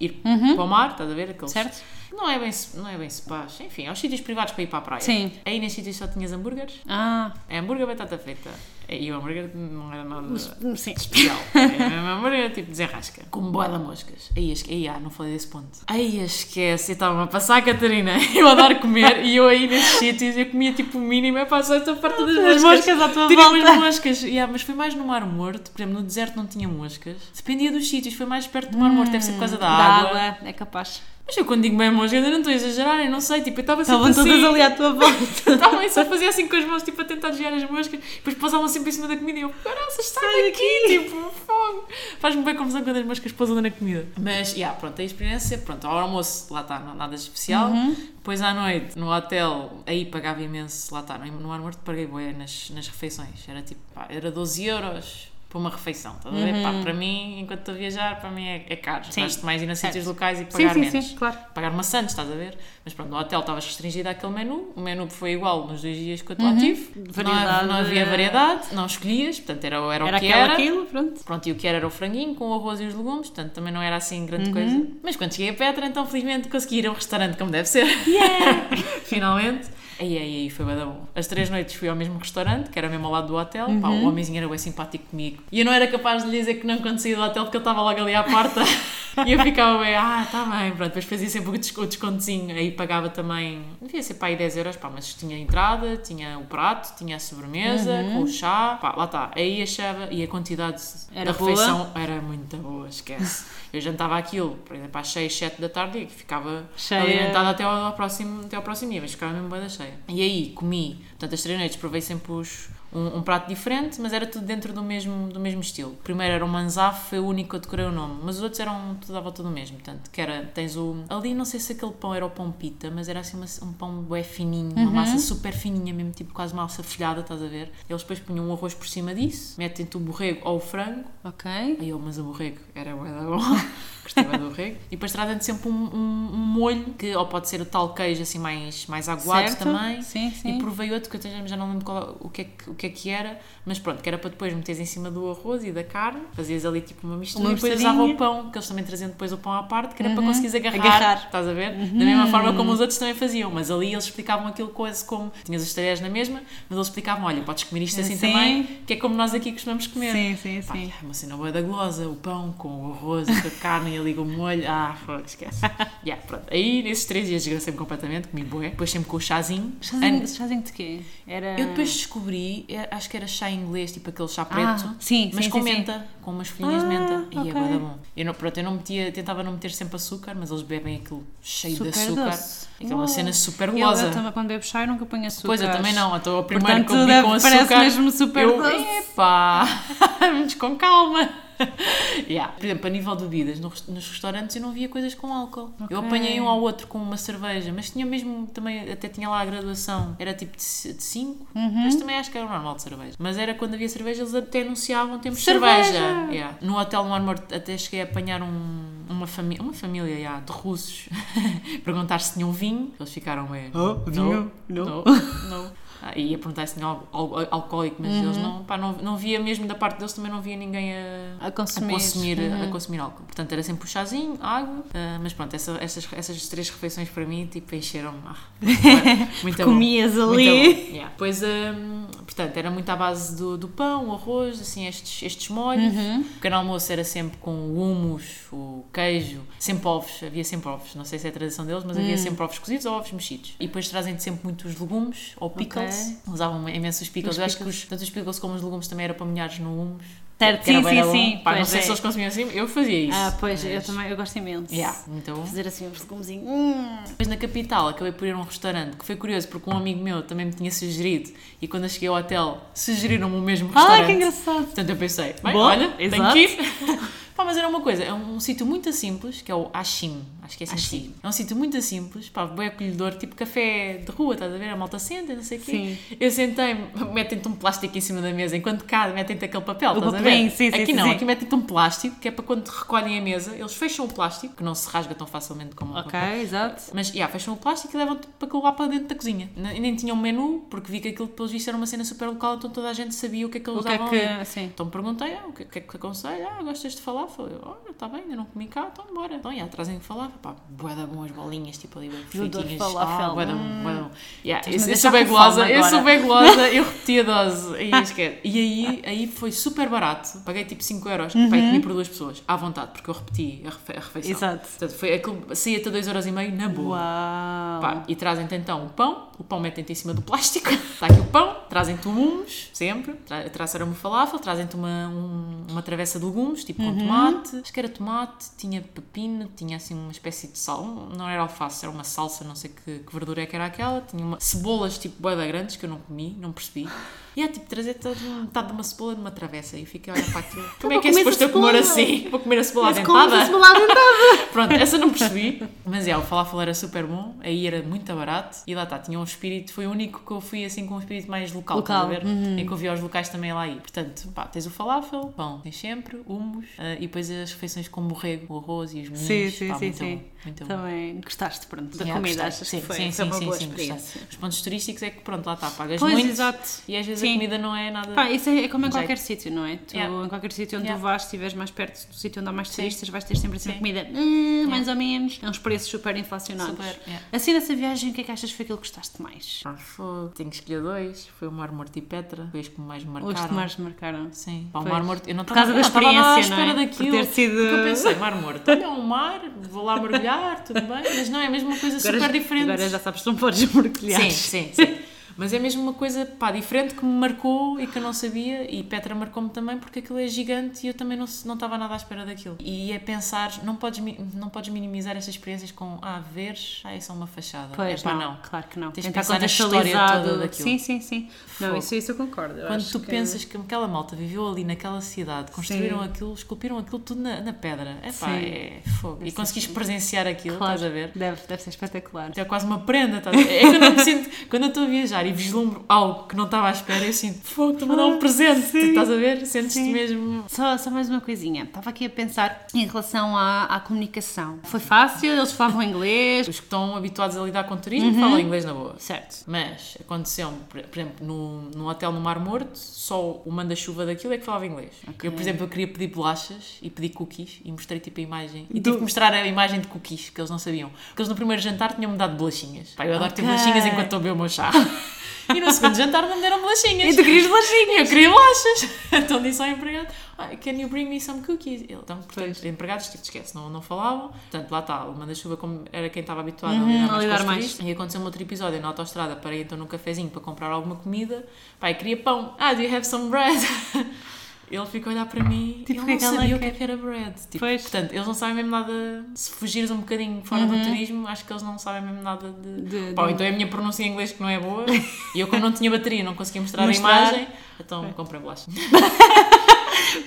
ir para o mar, estás a ver? Aqueles, Uhum. Certo? Não é bem, não é bem spas, enfim, aos sítios privados para ir para a praia. Sim. Aí nesses sítios só tinhas hambúrgueres, Ah, é hambúrguer batata frita. E o hambúrguer não era nada sim. especial. É mesmo hambúrguer tipo desenrasca. Com boa de moscas. Aí, aí ah, não falei desse ponto. Aí esquece, eu estava a passar a Catarina, eu a dar comer e eu aí nesses sítios eu comia tipo o mínimo, é passar esta parte das As moscas. moscas à tua Tirei volta. moscas, yeah, mas foi mais no Mar Morto, por exemplo, no deserto não tinha moscas. Dependia dos sítios, foi mais perto do Mar Morto, deve ser por causa da, da água. água, é capaz. Mas eu quando digo bem moscas, eu não estou a exagerar, eu não sei, tipo, eu estava sempre Estavam assim. todas ali à tua volta. Estavam só fazia assim com as mãos, tipo, a tentar desviar as moscas, depois pousavam sempre em cima da comida e eu, caraças, sai daqui, tipo, fogo. Faz-me bem confusão quando as moscas pousam na comida. Mas, yeah, pronto, a experiência, pronto, ao almoço, lá está, nada especial. Depois à noite, no hotel, aí pagava imenso, lá está, no, no paguei boé nas, nas refeições. Era tipo, pá, era 12 euros para uma refeição, estás a ver? Pá, para mim, enquanto estou a viajar, para mim é, é caro. Sim. Gosto mais ir a sítios locais e Sim, pagar sim, menos sim, claro. pagar maçantes, estás a ver? Mas pronto, no hotel estavas restringido àquele menu, o menu foi igual nos dois dias que eu lá tive, não, Variedade. não havia variedade, não escolhias, portanto era, era, Era o que aquela, era. aquilo, pronto. Pronto, e o que era era o franguinho com o arroz e os legumes, portanto também não era assim grande Uhum. coisa. Mas quando cheguei a Petra, então felizmente consegui ir a um restaurante como deve ser. Finalmente. Aí, aí, aí foi bem bom. As três noites fui ao mesmo restaurante, que era mesmo ao lado do hotel. Pá, Uhum. o homenzinho era bem simpático comigo. E eu não era capaz de lhe dizer que não saí do hotel, porque ele estava logo ali à porta. E eu ficava bem, ah, tá bem, pronto. Depois fazia sempre o desco- o descontozinho. Aí pagava também, devia ser para aí 10 euros, pá, mas tinha a entrada, tinha o prato, tinha a sobremesa, Uhum. com o chá, pá, lá está. Aí achava, e a quantidade Era da refeição era muito boa, esquece. Eu jantava aquilo, por exemplo, às 6, 7 da tarde e ficava Cheia. alimentada até ao, ao próximo, até ao próximo dia, mas ficava mesmo bem da cheia. E aí comi, portanto, as três noites provei sempre os, um, um prato diferente, mas era tudo dentro do mesmo, do mesmo estilo. O primeiro era o manzaf, foi o único que eu decorei o nome, mas os outros eram tudo à volta do mesmo. Portanto, que era, tens o. Ali não sei se aquele pão era o pão pita, mas era assim uma- um pão bué fininho, uma massa super fininha, mesmo tipo quase uma massa folhada, estás a ver? Eles depois punham um arroz por cima disso, metem-te o borrego ou o frango, Ok. Aí eu, mas o borrego era bué da bom. Gostei bué do borrego. E depois trazem sempre um, um, um molho, que ou pode ser o tal queijo assim mais, mais aguado Certo. também. Sim, sim. E provei outro que eu já- não lembro qual- o, que é que, que é que era, mas pronto, que era para depois meteres em cima do arroz e da carne, fazias ali tipo uma mistura Uma e depois usava o pão, que eles também traziam depois o pão à parte, que era para Uhum. conseguires agarrar, Agarrar. estás a ver? Da mesma forma como os outros também faziam, mas ali eles explicavam aquilo quase como tinhas os talheres na mesma, mas eles explicavam: olha, podes comer isto assim Sim. também, que é como nós aqui costumamos comer. Sim, sim, Pá, sim. é uma cena boa da glosa, o pão com o arroz, com a carne e ali com o molho. Ah, fogo, esquece. yeah, pronto. Aí nesses três dias desgracei-me completamente, comi bué. Depois sempre com o chazinho. Chazinho, chazinho de quê? Era... Eu depois descobri, acho que era chá inglês, tipo aquele chá Ah, preto, sim, mas sim, com sim, sim. menta, com umas folhinhas Ah, de menta. E é bué da bom. Eu, não, pronto, eu não metia, tentava não meter sempre açúcar, mas eles bebem aquilo cheio Super de açúcar. doce. Aquela é uma cena super gulosa. eu também, quando bebo chá, eu nunca ponho açúcar. Pois, eu também não. Então, primeiro Portanto, que eu bebi com parece açúcar... mesmo super eu, doce. Epá! Vamos com calma. Yeah. Por exemplo, a nível de bebidas, nos restaurantes eu não via coisas com álcool. Eu Ok. apanhei um ao outro com uma cerveja, mas tinha mesmo também, até tinha lá a graduação, era tipo de 5, Uhum. mas também acho que era normal de cerveja. Mas era quando havia cerveja, eles até anunciavam temos Cerveja! cerveja. Yeah. No Hotel Marmor até cheguei a apanhar um- uma, família uma família yeah, de russos perguntar se tinham vinho. Eles ficaram meio. Oh, vinho? Não. Não. não. Ah, ia perguntar se tinha algo, alcoólico, mas Uhum. eles não, pá, não, não via mesmo da parte deles, também não via ninguém a, A consumir. a consumir, Uhum. a consumir álcool. Portanto, era sempre o chazinho, água, ah, mas pronto, essa- essas, essas três refeições para mim, tipo, encheram-me. Ah, muito. Comias ali. bom. Yeah. Depois, hum, portanto, era muito à base do, do pão, o arroz, assim, estes, estes molhos. Uhum. O pequeno almoço era sempre com o hummus, o queijo, sempre ovos, havia sempre ovos. Não sei se é a tradição deles, mas Hum. havia sempre ovos cozidos ou ovos mexidos. E depois trazem-te sempre muitos legumes ou pickles. Usavam imensos pickles. Os Eu acho que pickles. os, tanto os pickles como os legumes também era para molhares no hummus. Certo, que sim, sim, bom. sim. Pá, não sei é. se eles consumiam assim, eu fazia isso. Ah, pois, eu Mas- também, eu gosto imenso. Yeah, bom. Fazer assim uns legumezinhos. Hum. Depois na capital acabei por ir a um restaurante que foi curioso porque um amigo meu também me tinha sugerido e quando eu cheguei ao hotel sugeriram-me o mesmo restaurante. Ah, que engraçado. Portanto eu pensei, bem, olha, tenho exato. que ir. Pá, mas era uma coisa, é um sítio muito simples, que é o Ashim, acho que é assim diz. É um sítio muito simples, pá, bem acolhedor, tipo café de rua, estás a ver? A malta senta, não sei o quê. Sim. Eu sentei-me, metem-te um plástico em cima da mesa, enquanto cá metem-te aquele papel, estás a ver? sim, sim, Aqui sim, não, sim. aqui metem-te um plástico, que é para quando recolhem a mesa, eles fecham o plástico, que não se rasga tão facilmente como o Ok, papel. exato. Mas, yeah, fecham o plástico e levam-te para lá para dentro da cozinha. E nem tinham menu, porque vi que aquilo, pelos vistos, era uma cena super local, então toda a gente sabia o que é que eles O que é usavam que. ali. Então perguntei, ah, o que, o que é que aconselho? Ah, gostas de falafel? Eu, olha, está bem, ainda não comi cá, então bora. Então, yeah, trazem falafel, pá, bué da bom as bolinhas, tipo ali, bem Eu adoro perfeitinhas. falafel. Ah, bué da bom, bué da bom. Yeah, Estás-me a eu, eu sou bem gulosa, eu sou bem gulosa, eu repeti a dose. Esquece. e aí, aí foi super barato, paguei tipo 5 euros, pá, e comi por duas pessoas, à vontade, porque eu repeti a, refe- a refeição. Exato. Portanto, foi aquilo, saía-te a 2 euros e meio na boa. Uau. Pá, e trazem-te então o pão, o pão metem-te em cima do plástico, está aqui o pão, trazem-te hummus, sempre, tra trouxeram-me o falafel, trazem-te uma, um- uma travessa de legumes, tipo Uhum. com tomate, acho que era tomate, tinha pepino, tinha assim uma espécie de sal, não era alface, era uma salsa, não sei que, que verdura é que era aquela, tinha uma, cebolas tipo boeda grandes que eu não comi, não percebi. E é tipo trazer metade de uma cebola numa travessa e fiquei a olhar para aquilo. Como é que é suposto eu comer cebola. assim? Vou comer a cebola dentada? se lá dentada. Pronto, essa não percebi. Mas é, o falafel era super bom, aí era muito barato e lá está, tinha um espírito, foi o único que eu fui assim com um espírito mais local, Local, a ver? Em que eu vi os locais também lá aí. Portanto, pá, tens o falafel, pão, tens sempre, hummus ah, e depois as refeições com borrego, o arroz e os Sim, moinhos. sim, pá, sim, muito sim. bom, muito bom. Também gostaste, pronto, da Yeah, comida. Achas sim, que foi, sim, foi uma sim, boa sim, experiência. gostei. Os pontos turísticos é que pronto, lá está, pagas Pois, muito exato. e às vezes Sim. a comida não é nada. Pá, isso é, é como em Jeito. qualquer sítio, não é? Tu, Yeah. em qualquer sítio onde Yeah. tu vais, se estiveres mais perto do sítio onde há mais Sim. turistas, vais ter sempre assim Sim. comida ah, mais ou menos, a uns preços super inflacionados. Super, yeah. Assim, nessa viagem, o que é que achas que foi aquilo que gostaste mais? Ah, foi. Tenho que escolher dois. Foi o Mar Morto e Petra. Foi os que mais me Os marcaram. que mais marcaram? Sim. Pá, o. Mar Morto. Eu não Por causa estava da experiência, não espera é? Por daquilo. ter sido- Porque eu pensei, Mar Morto, olha, é um mar, vou lá mergulhar, tudo bem. Mas não, é a mesma coisa super diferente. Agora já sabes que não podes mergulhar. Sim, sim, sim. Mas é mesmo uma coisa pá, diferente que me marcou e que eu não sabia. E Petra marcou-me também porque aquilo é gigante e eu também não, não estava nada à espera daquilo. E é pensar, não podes, não podes minimizar estas experiências com, ah, veres, ah, é só uma fachada. Pois é pá, não, não. claro que não. Tens Tentar pensar na história toda daquilo. Sim, sim, sim. Não, Fogo. isso, isso eu concordo. Eu Quando tu que- pensas que aquela malta viveu ali naquela cidade, construíram Sim. aquilo, esculpiram aquilo tudo na, na pedra. É pá, é fogo. E conseguiste presenciar aquilo, Claro, estás a ver? Deve, deve ser espetacular. É quase uma prenda, estás a ver? É quando eu me sinto, quando eu estou a viajar e vislumbro algo que não estava à espera, eu sinto, fogo, estou-me a dar um presente, Sim. estás a ver? Sentes-te mesmo. Só, só mais uma coisinha. Estava aqui a pensar em relação à, à comunicação. Foi fácil? Eles falavam inglês? Os que estão habituados a lidar com turismo Uhum. falam inglês na boa. Certo. Mas aconteceu, por por exemplo, no, no hotel no Mar Morto, só o manda-chuva daquilo é que falava inglês. Eu, por exemplo, eu queria pedir bolachas e pedi cookies e mostrei tipo a imagem. E tive que mostrar a imagem de cookies, que eles não sabiam. Porque eles no primeiro jantar tinham-me dado bolachinhas. Pá, eu adoro ter Ok. bolachinhas enquanto estou a beber o meu chá. E no segundo jantar não me deram bolachinhas. E tu querias bolachinhas? Eu queria bolachas. Então disse ao empregado, "Ah, can you bring me some cookies? Ele, então, portanto, Pois. os empregados, tipo, esquece, não, não falavam. Portanto, lá está, o manda-chuva como era quem estava habituado Uhum, a lidar mais. E aconteceu um outro episódio na autostrada, parei então num cafezinho para comprar alguma comida. Pai, queria pão. Ah, do you have some bread? Ele ficou a olhar para mim Tipo, e ele não sabia o que- que é que era bread. Tipo, Pois. Portanto, eles não sabem mesmo nada. Se fugires um bocadinho fora do turismo, acho que eles não sabem mesmo nada de. Uhum. De- Pá, de- então é a minha pronúncia em inglês que não é boa. E eu, como não tinha bateria, não conseguia mostrar, Mostrar. a imagem, então comprei bolacha.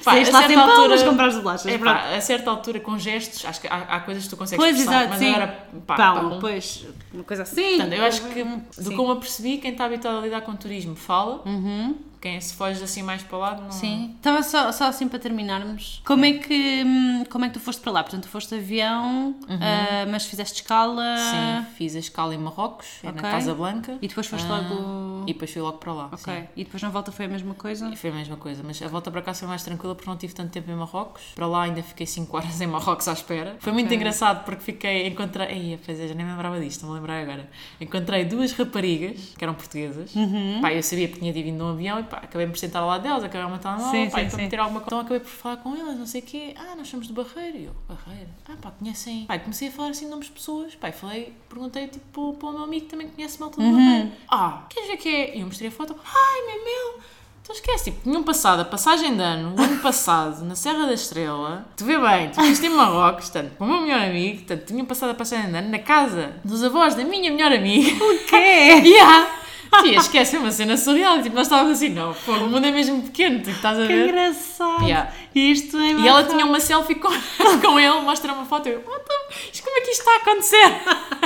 Pá, a lá certa sem pão, altura- mas bolachas. é, pá, a certa altura, com gestos, acho que há, há coisas que tu consegues Pois, exato, mas sim. agora, pá, Pão, pá, pois, uma coisa assim. Portanto, eu acho que, do Sim. como eu percebi, quem está habituado a lidar com turismo fala, Uhum. Quem se foge assim mais para o lado, não. Sim. Estava só, só assim para terminarmos. Como é, que, hum, como é que tu foste para lá? Portanto, tu foste de avião, ah, mas fizeste escala. Uhum. Sim, fiz a escala em Marrocos, é Ok. na Casa Blanca. E depois foste Ah, logo. E depois fui logo para lá. Ok. sim. E depois na volta foi a mesma coisa? E foi a mesma coisa, mas a volta para cá foi mais tranquila porque não tive tanto tempo em Marrocos. Para lá ainda fiquei 5 horas em Marrocos à espera. Foi muito engraçado porque fiquei, encontrei, Ei, pois é, já nem me lembrava disto, estou-me a lembrar agora. Encontrei duas raparigas que eram portuguesas. Uhum. Pá, eu sabia que tinha de vir num avião e pá, acabei por sentar ao lado delas, acabei a matar Sim, pá, para meter alguma coisa. Então acabei por falar com elas, não sei o quê. Ah, nós somos de Barreiro. E eu, Barreiro? Ah, pá, conhecem. Pá, comecei a falar assim de nomes de pessoas. Pá, falei, perguntei tipo para o meu amigo que também conhece malta de Uhum. Barreiro. Ah, queres ver que é? E eu mostrei a foto. Ai, meu meu. Então esquece, tipo, tinham passado a passagem de ano, o ano passado, na Serra da Estrela. Tu vê bem, tu foste em Marrocos, portanto, com o meu melhor amigo, portanto, tinham passado a passagem de ano na casa dos avós da minha melhor amiga. O quê? Yeah. Tia, esquece, foi uma cena surreal. Tipo, nós estávamos assim, não, fogo, o mundo é mesmo pequeno, tipo, estás a Que ver? engraçado! Yeah. Isto é E ela tinha uma selfie com, com ele, mostra uma foto. Eu, what the, isto, como é que isto está a acontecer?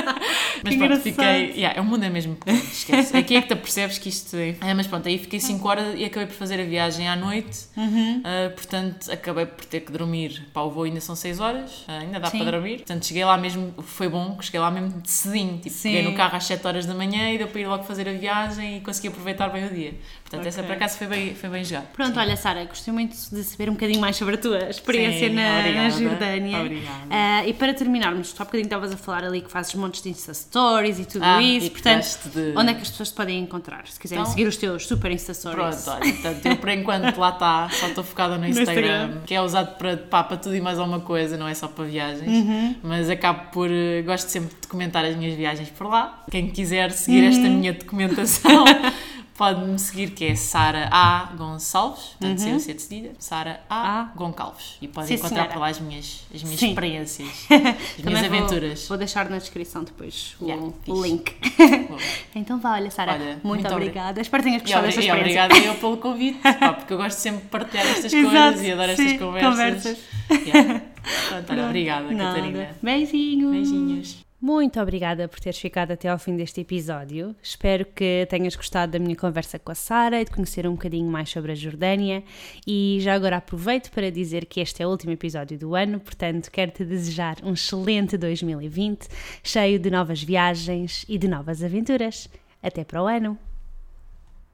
Mas pronto, fiquei. Yeah, o mundo é mesmo pequeno, esquece. Aqui é que te apercebes que isto é. Ah, mas pronto, aí fiquei 5 horas e acabei por fazer a viagem à noite. Uhum. Ah, portanto, acabei por ter que dormir. Pá, o voo ainda são 6 horas, ah, ainda dá Sim. para dormir. Portanto, cheguei lá mesmo, foi bom, que cheguei lá mesmo de cedinho. Tipo, Sim. peguei no carro às 7 horas da manhã e deu para ir logo fazer a viagem e consegui aproveitar bem o dia. Portanto, essa Ok. por acaso foi bem, foi bem jogado. Pronto, Sim. olha, Sara, gostei muito de saber um bocadinho mais sobre a tua experiência Sim, na, na. Jordânia. Obrigada. Ah, e para terminarmos, tu há bocadinho estavas a falar ali que fazes montes de Insta Stories e tudo Ah, isso. e Portanto, de- onde é que as pessoas te podem encontrar? Se quiserem Então- seguir os teus super Insta Stories. Pronto, olha, portanto, eu por enquanto lá está, só estou focada no Instagram, Instagram. que é usado para, pá, para tudo e mais alguma coisa, não é só para viagens, Uhum. mas acabo por, eh, gosto sempre de documentar as minhas viagens por lá. Quem quiser seguir Uhum. esta minha documentação, pode-me seguir, que é Sara A. Gonçalves, portanto, sem o C de cedilha, Sara A. Uhum. A. Goncalves, e podem encontrar senhora. por lá as minhas, as minhas Sim. experiências, as minhas vou- aventuras. Vou, deixar na descrição depois o, Yeah, o link. Então vá, olha, Sara, muito, muito obri- obrigada. Espero que tenhas gostado obri- desta experiência. obrigada eu pelo convite, pá, porque eu gosto sempre de partilhar estas Exato, coisas e adoro sim, estas conversas. conversas. Yeah. Pronto, olha, obrigada, Nada. Catarina. Beijinhos. Beijinhos. Muito obrigada por teres ficado até ao fim deste episódio. Espero que tenhas gostado da minha conversa com a Sara e de conhecer um bocadinho mais sobre a Jordânia. E já agora aproveito para dizer que este é o último episódio do ano, portanto, quero-te desejar um excelente 2020, cheio de novas viagens e de novas aventuras. Até para o ano!